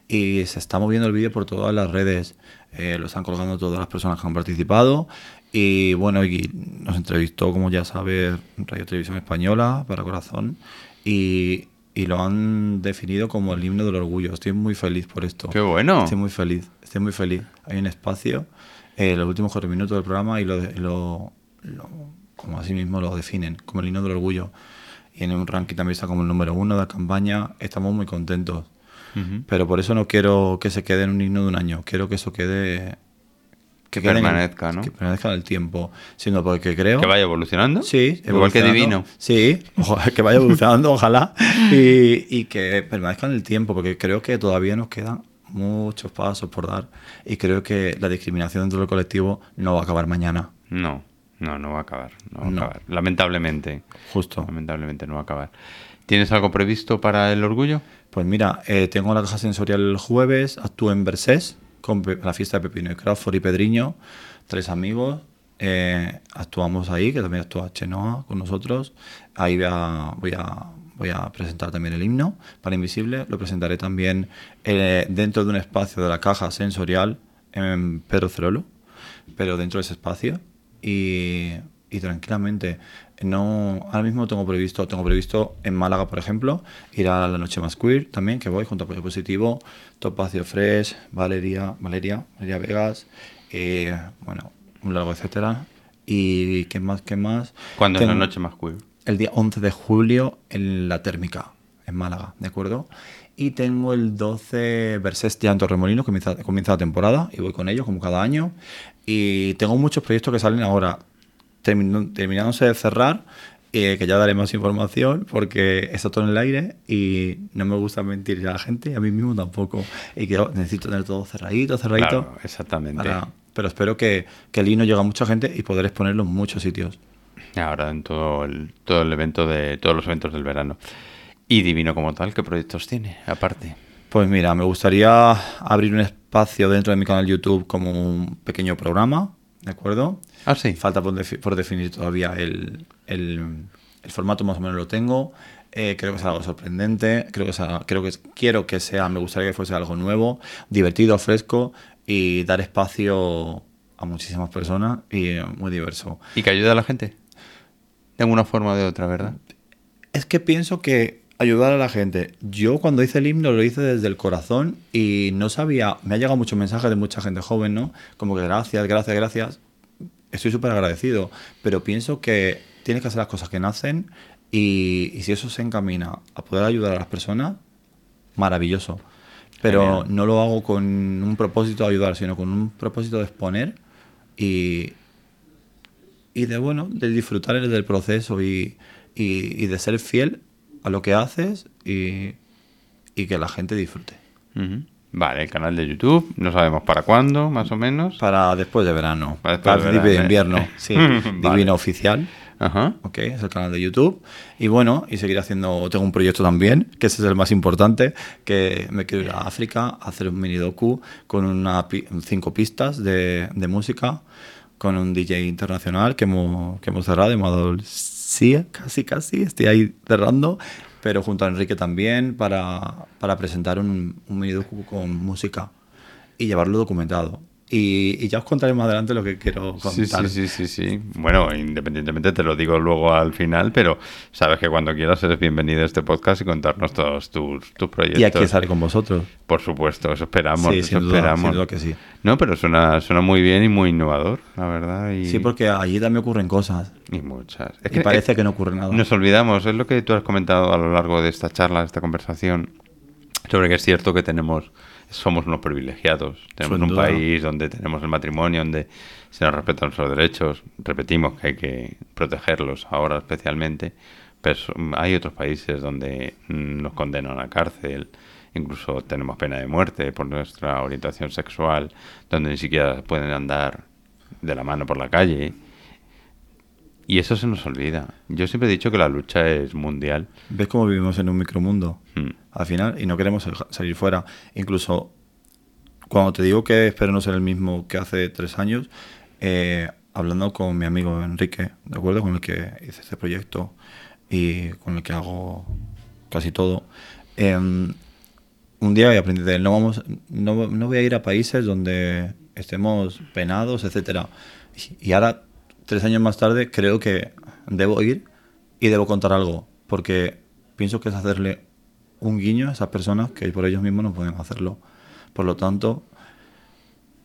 Y se está moviendo el vídeo por todas las redes. Eh, lo están colgando todas las personas que han participado. Y bueno, y nos entrevistó, como ya sabes, Radio Televisión Española para Corazón. Y, y lo han definido como el himno del orgullo. Estoy muy feliz por esto. ¡Qué bueno! Estoy muy feliz, estoy muy feliz. Hay un espacio, eh, los últimos cuatro minutos del programa y lo, lo, lo- como así mismo lo definen, como el himno del orgullo. Y en un ranking también está como el número uno de la campaña. Estamos muy contentos. Ujú. Pero por eso no quiero que se quede en un himno de un año. Quiero que eso quede... Que permanezca, ¿no? Que permanezca en el tiempo. Sino porque creo... ¿Que vaya evolucionando? Sí, Igual que evolucionando. Divino. Sí, ojalá que vaya evolucionando, ojalá. Y, y que permanezca en el tiempo, porque creo que todavía nos quedan muchos pasos por dar. Y creo que la discriminación dentro del colectivo no va a acabar mañana. No, no, no va a acabar. No va a No. acabar. Lamentablemente. Justo. Lamentablemente no va a acabar. ¿Tienes algo previsto para el orgullo? Pues mira, eh, tengo la caja sensorial el jueves, actúo en Versés, con la fiesta de Pepino y Crawford y Pedriño, tres amigos. eh, actuamos ahí, que también actúa Chenoa con nosotros. Ahí voy a, voy a presentar también el himno para Invisible. Lo presentaré también eh, dentro de un espacio de la caja sensorial en Pedro Cerolo, pero dentro de ese espacio. Y tranquilamente, no, ahora mismo tengo previsto, tengo previsto en Málaga, por ejemplo, ir a la Noche Más Queer también, que voy junto a Apoyo Positivo, Topacio Fresh, Valeria, Valeria, Valeria Vegas, eh, bueno, un largo etcétera. ¿Y qué más? ¿Qué más? ¿Cuándo es la noche más queer? el día 11 de julio en la térmica, en Málaga, ¿de acuerdo? Y tengo el 12 Verses ya en Torremolinos, comienza, comienza la temporada y voy con ellos como cada año. Y tengo muchos proyectos que salen ahora, termin- terminándose de cerrar, eh, que ya daré más información porque está todo en el aire y no me gusta mentir a la gente y a mí mismo tampoco. Y que necesito tener todo cerradito, cerradito. Claro, exactamente. para- pero espero que, que el hino llegue a mucha gente y poder exponerlo en muchos sitios. Ahora en todo el, todo el evento de todos los eventos del verano. Y Divino como tal, ¿qué proyectos tiene aparte? Pues mira, me gustaría abrir un espacio dentro de mi canal YouTube como un pequeño programa, ¿de acuerdo? Ah, sí. Falta por, defi- por definir todavía el, el- el formato, más o menos lo tengo. Eh, creo que es algo sorprendente, creo que, sea- creo que quiero que sea, me gustaría que fuese algo nuevo, divertido, fresco y dar espacio a muchísimas personas y eh, muy diverso. ¿Y que ayuda a la gente? De alguna forma o de otra, ¿verdad? Es que pienso que ayudar a la gente. Yo cuando hice el himno lo hice desde el corazón y no sabía, me ha llegado muchos mensajes de mucha gente joven, ¿no? Como que gracias, gracias, gracias. Estoy súper agradecido, pero pienso que tienes que hacer las cosas que nacen y, y si eso se encamina a poder ayudar a las personas, maravilloso. Pero Genial. no lo hago con un propósito de ayudar, sino con un propósito de exponer y, y de bueno, de disfrutar del proceso y, y- y de ser fiel a lo que haces y, y que la gente disfrute. Vale, el canal de YouTube, no sabemos para cuándo, más o menos. Para después de verano, Para después de principio de verano, invierno, ¿eh? sí, Vale. Divino Oficial. Ajá. Ok, es el canal de YouTube. Y bueno, y seguir haciendo. Tengo un proyecto también, que ese es el más importante, que me quiero ir a África a hacer un mini docu con una, cinco pistas de, de música, con un DJ internacional que hemos, que hemos cerrado. El sí, casi, casi. Estoy ahí cerrando. Pero junto a Enrique también para, para presentar un, un mini con música y llevarlo documentado. Y, y ya os contaré más adelante lo que quiero contar. sí, sí, sí, sí. Bueno, independientemente te lo digo luego al final, pero sabes que cuando quieras eres bienvenido a este podcast y contarnos todos tus, tus proyectos. Y aquí estaré con vosotros. Por supuesto, eso esperamos, Sí, eso sin duda, esperamos. sin duda que sí. No, pero suena, suena muy bien y muy innovador, la verdad. Y, Sí, porque allí también ocurren cosas. y muchas. Es y parece que no ocurre nada. Nos olvidamos, es lo que tú has comentado a lo largo de esta charla, de esta conversación, sobre que es cierto que tenemos, somos unos privilegiados. Tenemos Sin un duda. país donde tenemos el matrimonio, donde se nos respetan nuestros derechos. Repetimos que hay que protegerlos ahora especialmente. Pero hay otros países donde mm, nos condenan a cárcel, incluso tenemos pena de muerte por nuestra orientación sexual, donde ni siquiera pueden andar de la mano por la calle. Y eso se nos olvida. Yo siempre he dicho que la lucha es mundial. ¿Ves cómo vivimos en un micromundo? Mm. Al final, y no queremos sal- salir fuera. Incluso cuando te digo que espero no ser el mismo que hace tres años, eh, hablando con mi amigo Enrique, ¿de acuerdo? Con el que hice este proyecto y con el que hago casi todo. em, un día aprendí de él, no, vamos, no, no voy a ir a países donde estemos penados, etcétera. Y ahora, tres años más tarde, creo que debo ir y debo contar algo, porque pienso que es hacerle un guiño a esas personas que por ellos mismos no pueden hacerlo. Por lo tanto,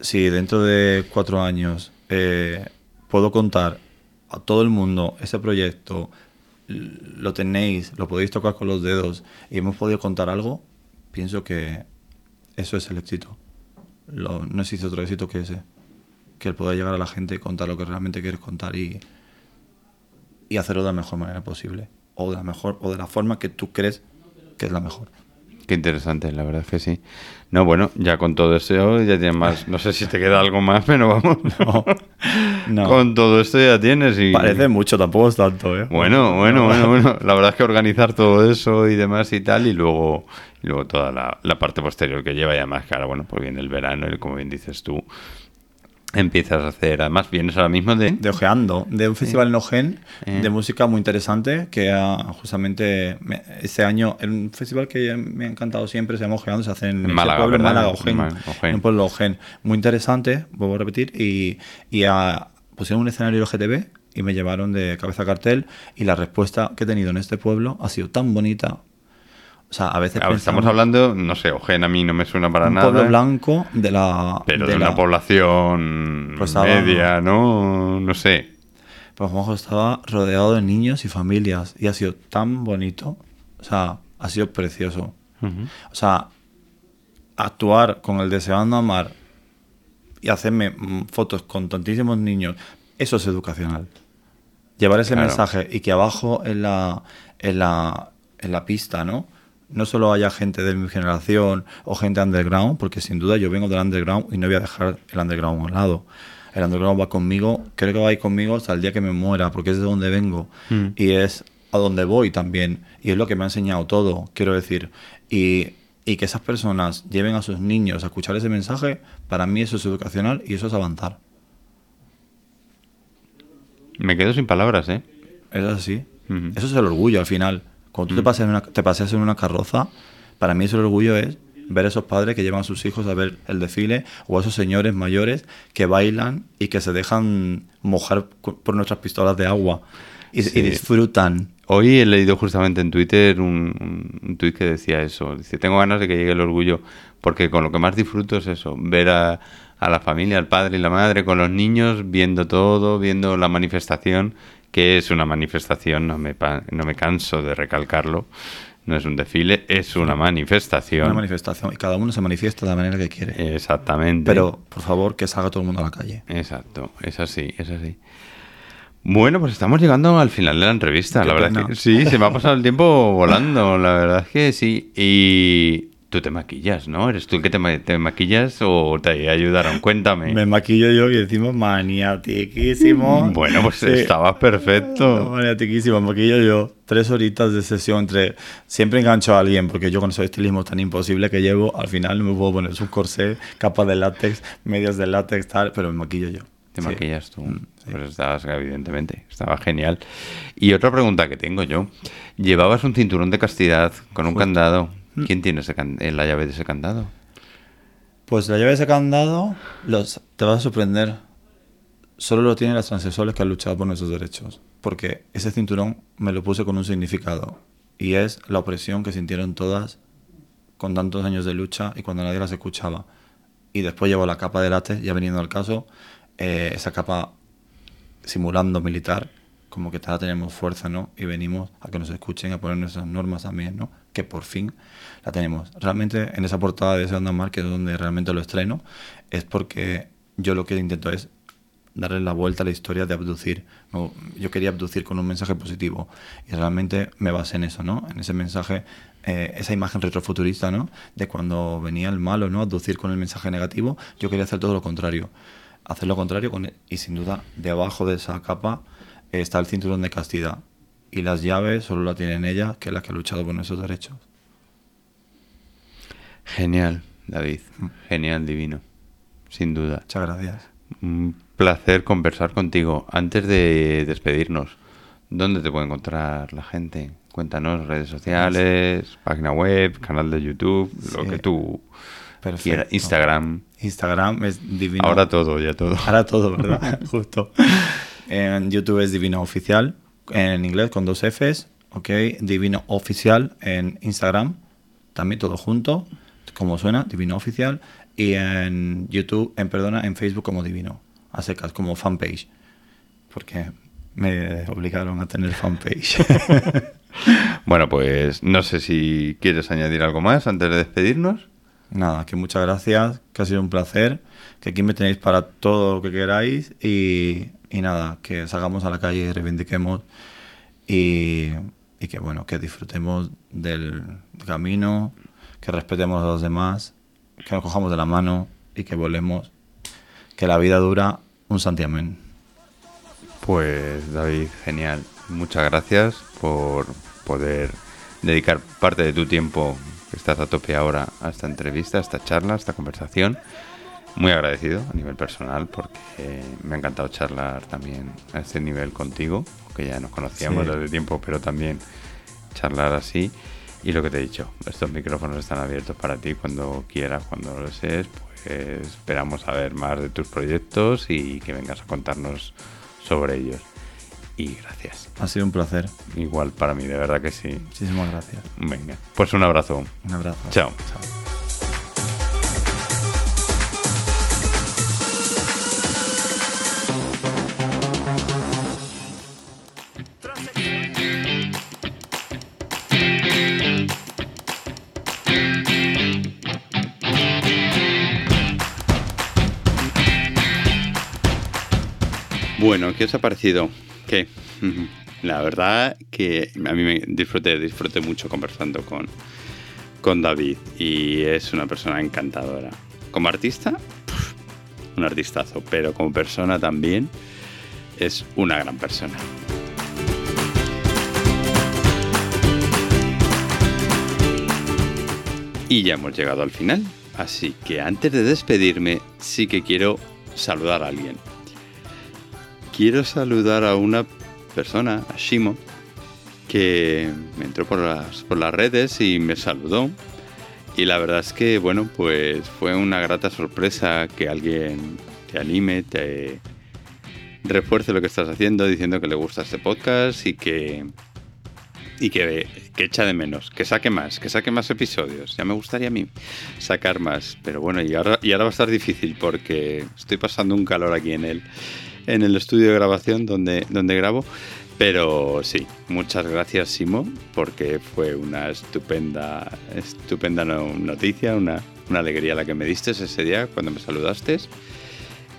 si dentro de cuatro años eh, puedo contar a todo el mundo ese proyecto, lo tenéis, lo podéis tocar con los dedos y hemos podido contar algo, pienso que eso es el éxito. Lo- no existe otro éxito que ese. Que el poder llegar a la gente y contar lo que realmente quieres contar y, y hacerlo de la mejor manera posible. O de la mejor, o de la forma que tú crees que es la mejor. Qué interesante, la verdad es que sí. No, bueno, ya con todo esto ya tienes más. No sé si te queda algo más, pero vamos. No, no. Con todo esto ya tienes y. Parece mucho, tampoco es tanto, ¿eh? Bueno, bueno, bueno, bueno. La verdad es que organizar todo eso y demás y tal, y luego, y luego toda la, la parte posterior que lleva, y además que ahora, bueno, pues viene el verano y como bien dices tú, empiezas a hacer. Además, vienes ahora mismo de. de Ojeando, de un festival en Ojen Eh. de música muy interesante que justamente me- este año, en un festival que me ha encantado siempre, se llama Ojeando, se hace en, En Málaga, pueblo, ¿verdad? Málaga, En Ma- Ojén. en un pueblo de Ojén. Muy interesante, vuelvo a repetir, y, y ah, pusieron un escenario LGTB y me llevaron de cabeza a cartel y la respuesta que he tenido en este pueblo ha sido tan bonita. O sea, a veces A ver, estamos hablando, no sé, Ojen a mí no me suena para un nada. pueblo blanco de la... Pero de, una población Pues estaba- media, ¿no? No sé. Pues Juanjo estaba rodeado de niños y familias y ha sido tan bonito. O sea, ha sido precioso. O sea, actuar con el Deseando Amar y hacerme mm, fotos con tantísimos niños, eso es educacional. Llevar ese Claro. mensaje y que abajo en la, en la, en la pista, ¿no? No solo haya gente de mi generación o gente underground, porque sin duda yo vengo del underground y no voy a dejar el underground a un lado. El underground va conmigo, creo que va a ir conmigo hasta el día que me muera, porque es de donde vengo Mm. y es a donde voy también. Y es lo que me ha enseñado todo, quiero decir. Y, y que esas personas lleven a sus niños a escuchar ese mensaje, para mí eso es educacional y eso es avanzar. Me quedo sin palabras, ¿eh? Es así. Eso es el orgullo al final. Cuando tú te, paseas en una, te paseas en una carroza, para mí eso el orgullo es ver a esos padres que llevan a sus hijos a ver el desfile o a esos señores mayores que bailan y que se dejan mojar por nuestras pistolas de agua y, Sí. y disfrutan. Hoy he leído justamente en Twitter un, un, un tuit que decía eso. Dice, tengo ganas de que llegue el orgullo, porque con lo que más disfruto es eso, ver a, a la familia, al padre y la madre con los niños, viendo todo, viendo la manifestación, que es una manifestación, no me, no me canso de recalcarlo, no es un desfile, es una manifestación. Una manifestación y cada uno se manifiesta de la manera que quiere. Exactamente. Pero, por favor, que salga todo el mundo a la calle. Exacto, es así, es así. Bueno, pues estamos llegando al final de la entrevista. Qué la verdad pena. es que sí, se me ha pasado el tiempo volando, la verdad es que sí. Y tú te maquillas, ¿no? ¿Eres tú el que te, ma- te maquillas o te ayudaron? Cuéntame. Me maquillo yo y decimos maniatiquísimo. Bueno, pues Sí. estabas perfecto. Maniatiquísimo, me maquillo yo. Tres horitas de sesión entre... Siempre engancho a alguien, porque yo con ese estilismo tan imposible que llevo, al final no me puedo poner un corsé, capa de látex, medias de látex, tal, pero me maquillo yo. Te Sí. maquillas tú. Mm, sí. Pues estabas, evidentemente, estaba genial. Y otra pregunta que tengo yo. Llevabas un cinturón de castidad con un Justo. candado. Mm. ¿Quién tiene ese can- eh, la llave de ese candado? Pues la llave de ese candado los, te vas a sorprender. Solo lo tienen las transexuales que han luchado por nuestros derechos. Porque ese cinturón me lo puse con un significado. Y es la opresión que sintieron todas con tantos años de lucha y cuando nadie las escuchaba. Y después llevo la capa de látex, ya veniendo al caso, eh, esa capa simulando militar, como que ahora tenemos fuerza, ¿no? Y venimos a que nos escuchen, a poner nuestras normas también, ¿no? Que por fin la tenemos. Realmente en esa portada de ese Mar, que es donde realmente lo estreno, es porque yo lo que intento es darle la vuelta a la historia de abducir. ¿no? Yo quería abducir con un mensaje positivo y realmente me basé en eso, ¿no? En ese mensaje, eh, esa imagen retrofuturista, ¿no? De cuando venía el malo, ¿no? Abducir con el mensaje negativo. Yo quería hacer todo lo contrario. Hacer lo contrario con y sin duda debajo de esa capa está el cinturón de castidad y las llaves solo la tienen ella, que es la que ha luchado por nuestros derechos. Genial, David. Genial, divino. Sin duda. Muchas gracias. Un placer conversar contigo. Antes de despedirnos, ¿dónde te puede encontrar la gente? Cuéntanos, redes sociales, página web, canal de YouTube, lo que tú Perfecto. quieras. Instagram. Instagram es divino. Ahora todo, ya todo. Ahora todo, ¿verdad? Justo. En YouTube es Divino Oficial, en inglés con dos Fs, ¿ok? Divino Oficial en Instagram, también todo junto, como suena, Divino Oficial. Y en YouTube, en perdona, en Facebook como Divino, a secas, como fanpage. Porque me obligaron a tener fanpage. Bueno, pues no sé si quieres añadir algo más antes de despedirnos. Nada, que muchas gracias, que ha sido un placer, que aquí me tenéis para todo lo que queráis y, y nada, que salgamos a la calle y reivindiquemos y, y que bueno, que disfrutemos del camino, que respetemos a los demás, que nos cojamos de la mano y que volemos, que la vida dura un santiamén. Pues David, genial. Muchas gracias por poder dedicar parte de tu tiempo, que estás a tope ahora, a esta entrevista, a esta charla, a esta conversación. Muy agradecido a nivel personal porque me ha encantado charlar también a este nivel contigo, que ya nos conocíamos Sí. desde tiempo, pero también charlar así. Y lo que te he dicho, estos micrófonos están abiertos para ti cuando quieras, cuando lo desees. Pues esperamos saber más de tus proyectos y que vengas a contarnos sobre ellos. Y gracias. Ha sido un placer. Igual para mí, de verdad que sí. Muchísimas gracias. Venga, pues un abrazo. Un abrazo. Chao. Bueno, ¿qué os ha parecido? ¿Qué? La verdad que a mí me disfruté, disfruté mucho conversando con, con David y es una persona encantadora. Como artista, un artistazo, pero como persona también es una gran persona. Y ya hemos llegado al final, así que antes de despedirme sí que quiero saludar a alguien. Quiero saludar a una persona, a Shimo, que me entró por las, por las redes y me saludó. Y la verdad es que, bueno, pues fue una grata sorpresa que alguien te anime, te refuerce lo que estás haciendo, diciendo que le gusta este podcast y que, y que, que echa de menos, que saque más, que saque más episodios. Ya me gustaría a mí sacar más, pero bueno, y ahora, y ahora va a estar difícil porque estoy pasando un calor aquí en el, en el estudio de grabación donde, donde grabo. Pero sí, muchas gracias Simo, porque fue una estupenda, estupenda no- noticia, una, una alegría la que me diste ese día cuando me saludaste.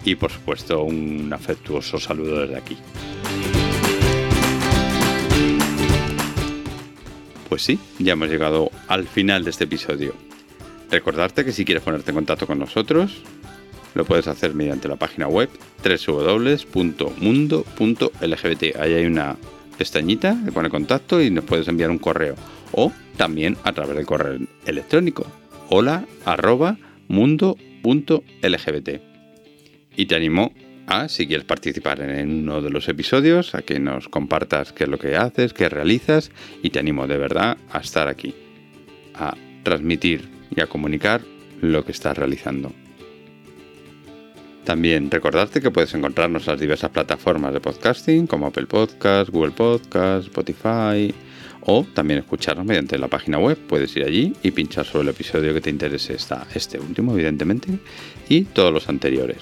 Y por supuesto un afectuoso saludo desde aquí. Pues sí, ya hemos llegado al final de este episodio. Recordarte que si quieres ponerte en contacto con nosotros, lo puedes hacer mediante la página web www.mundo.lgbt. Ahí hay una pestañita que pone contacto y nos puedes enviar un correo. O también a través del correo electrónico. Hola mundo.lgbt. Y te animo a, si quieres participar en uno de los episodios, a que nos compartas qué es lo que haces, qué realizas. Y te animo de verdad a estar aquí. A transmitir y a comunicar lo que estás realizando. También recordarte que puedes encontrarnos en las diversas plataformas de podcasting como Apple Podcast, Google Podcast, Spotify o también escucharnos mediante la página web. Puedes ir allí y pinchar sobre el episodio que te interese, esta, este último evidentemente y todos los anteriores.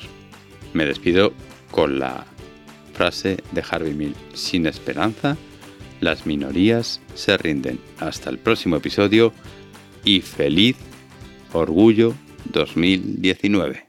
Me despido con la frase de Harvey Mill, sin esperanza, las minorías se rinden. Hasta el próximo episodio y feliz Orgullo 2019.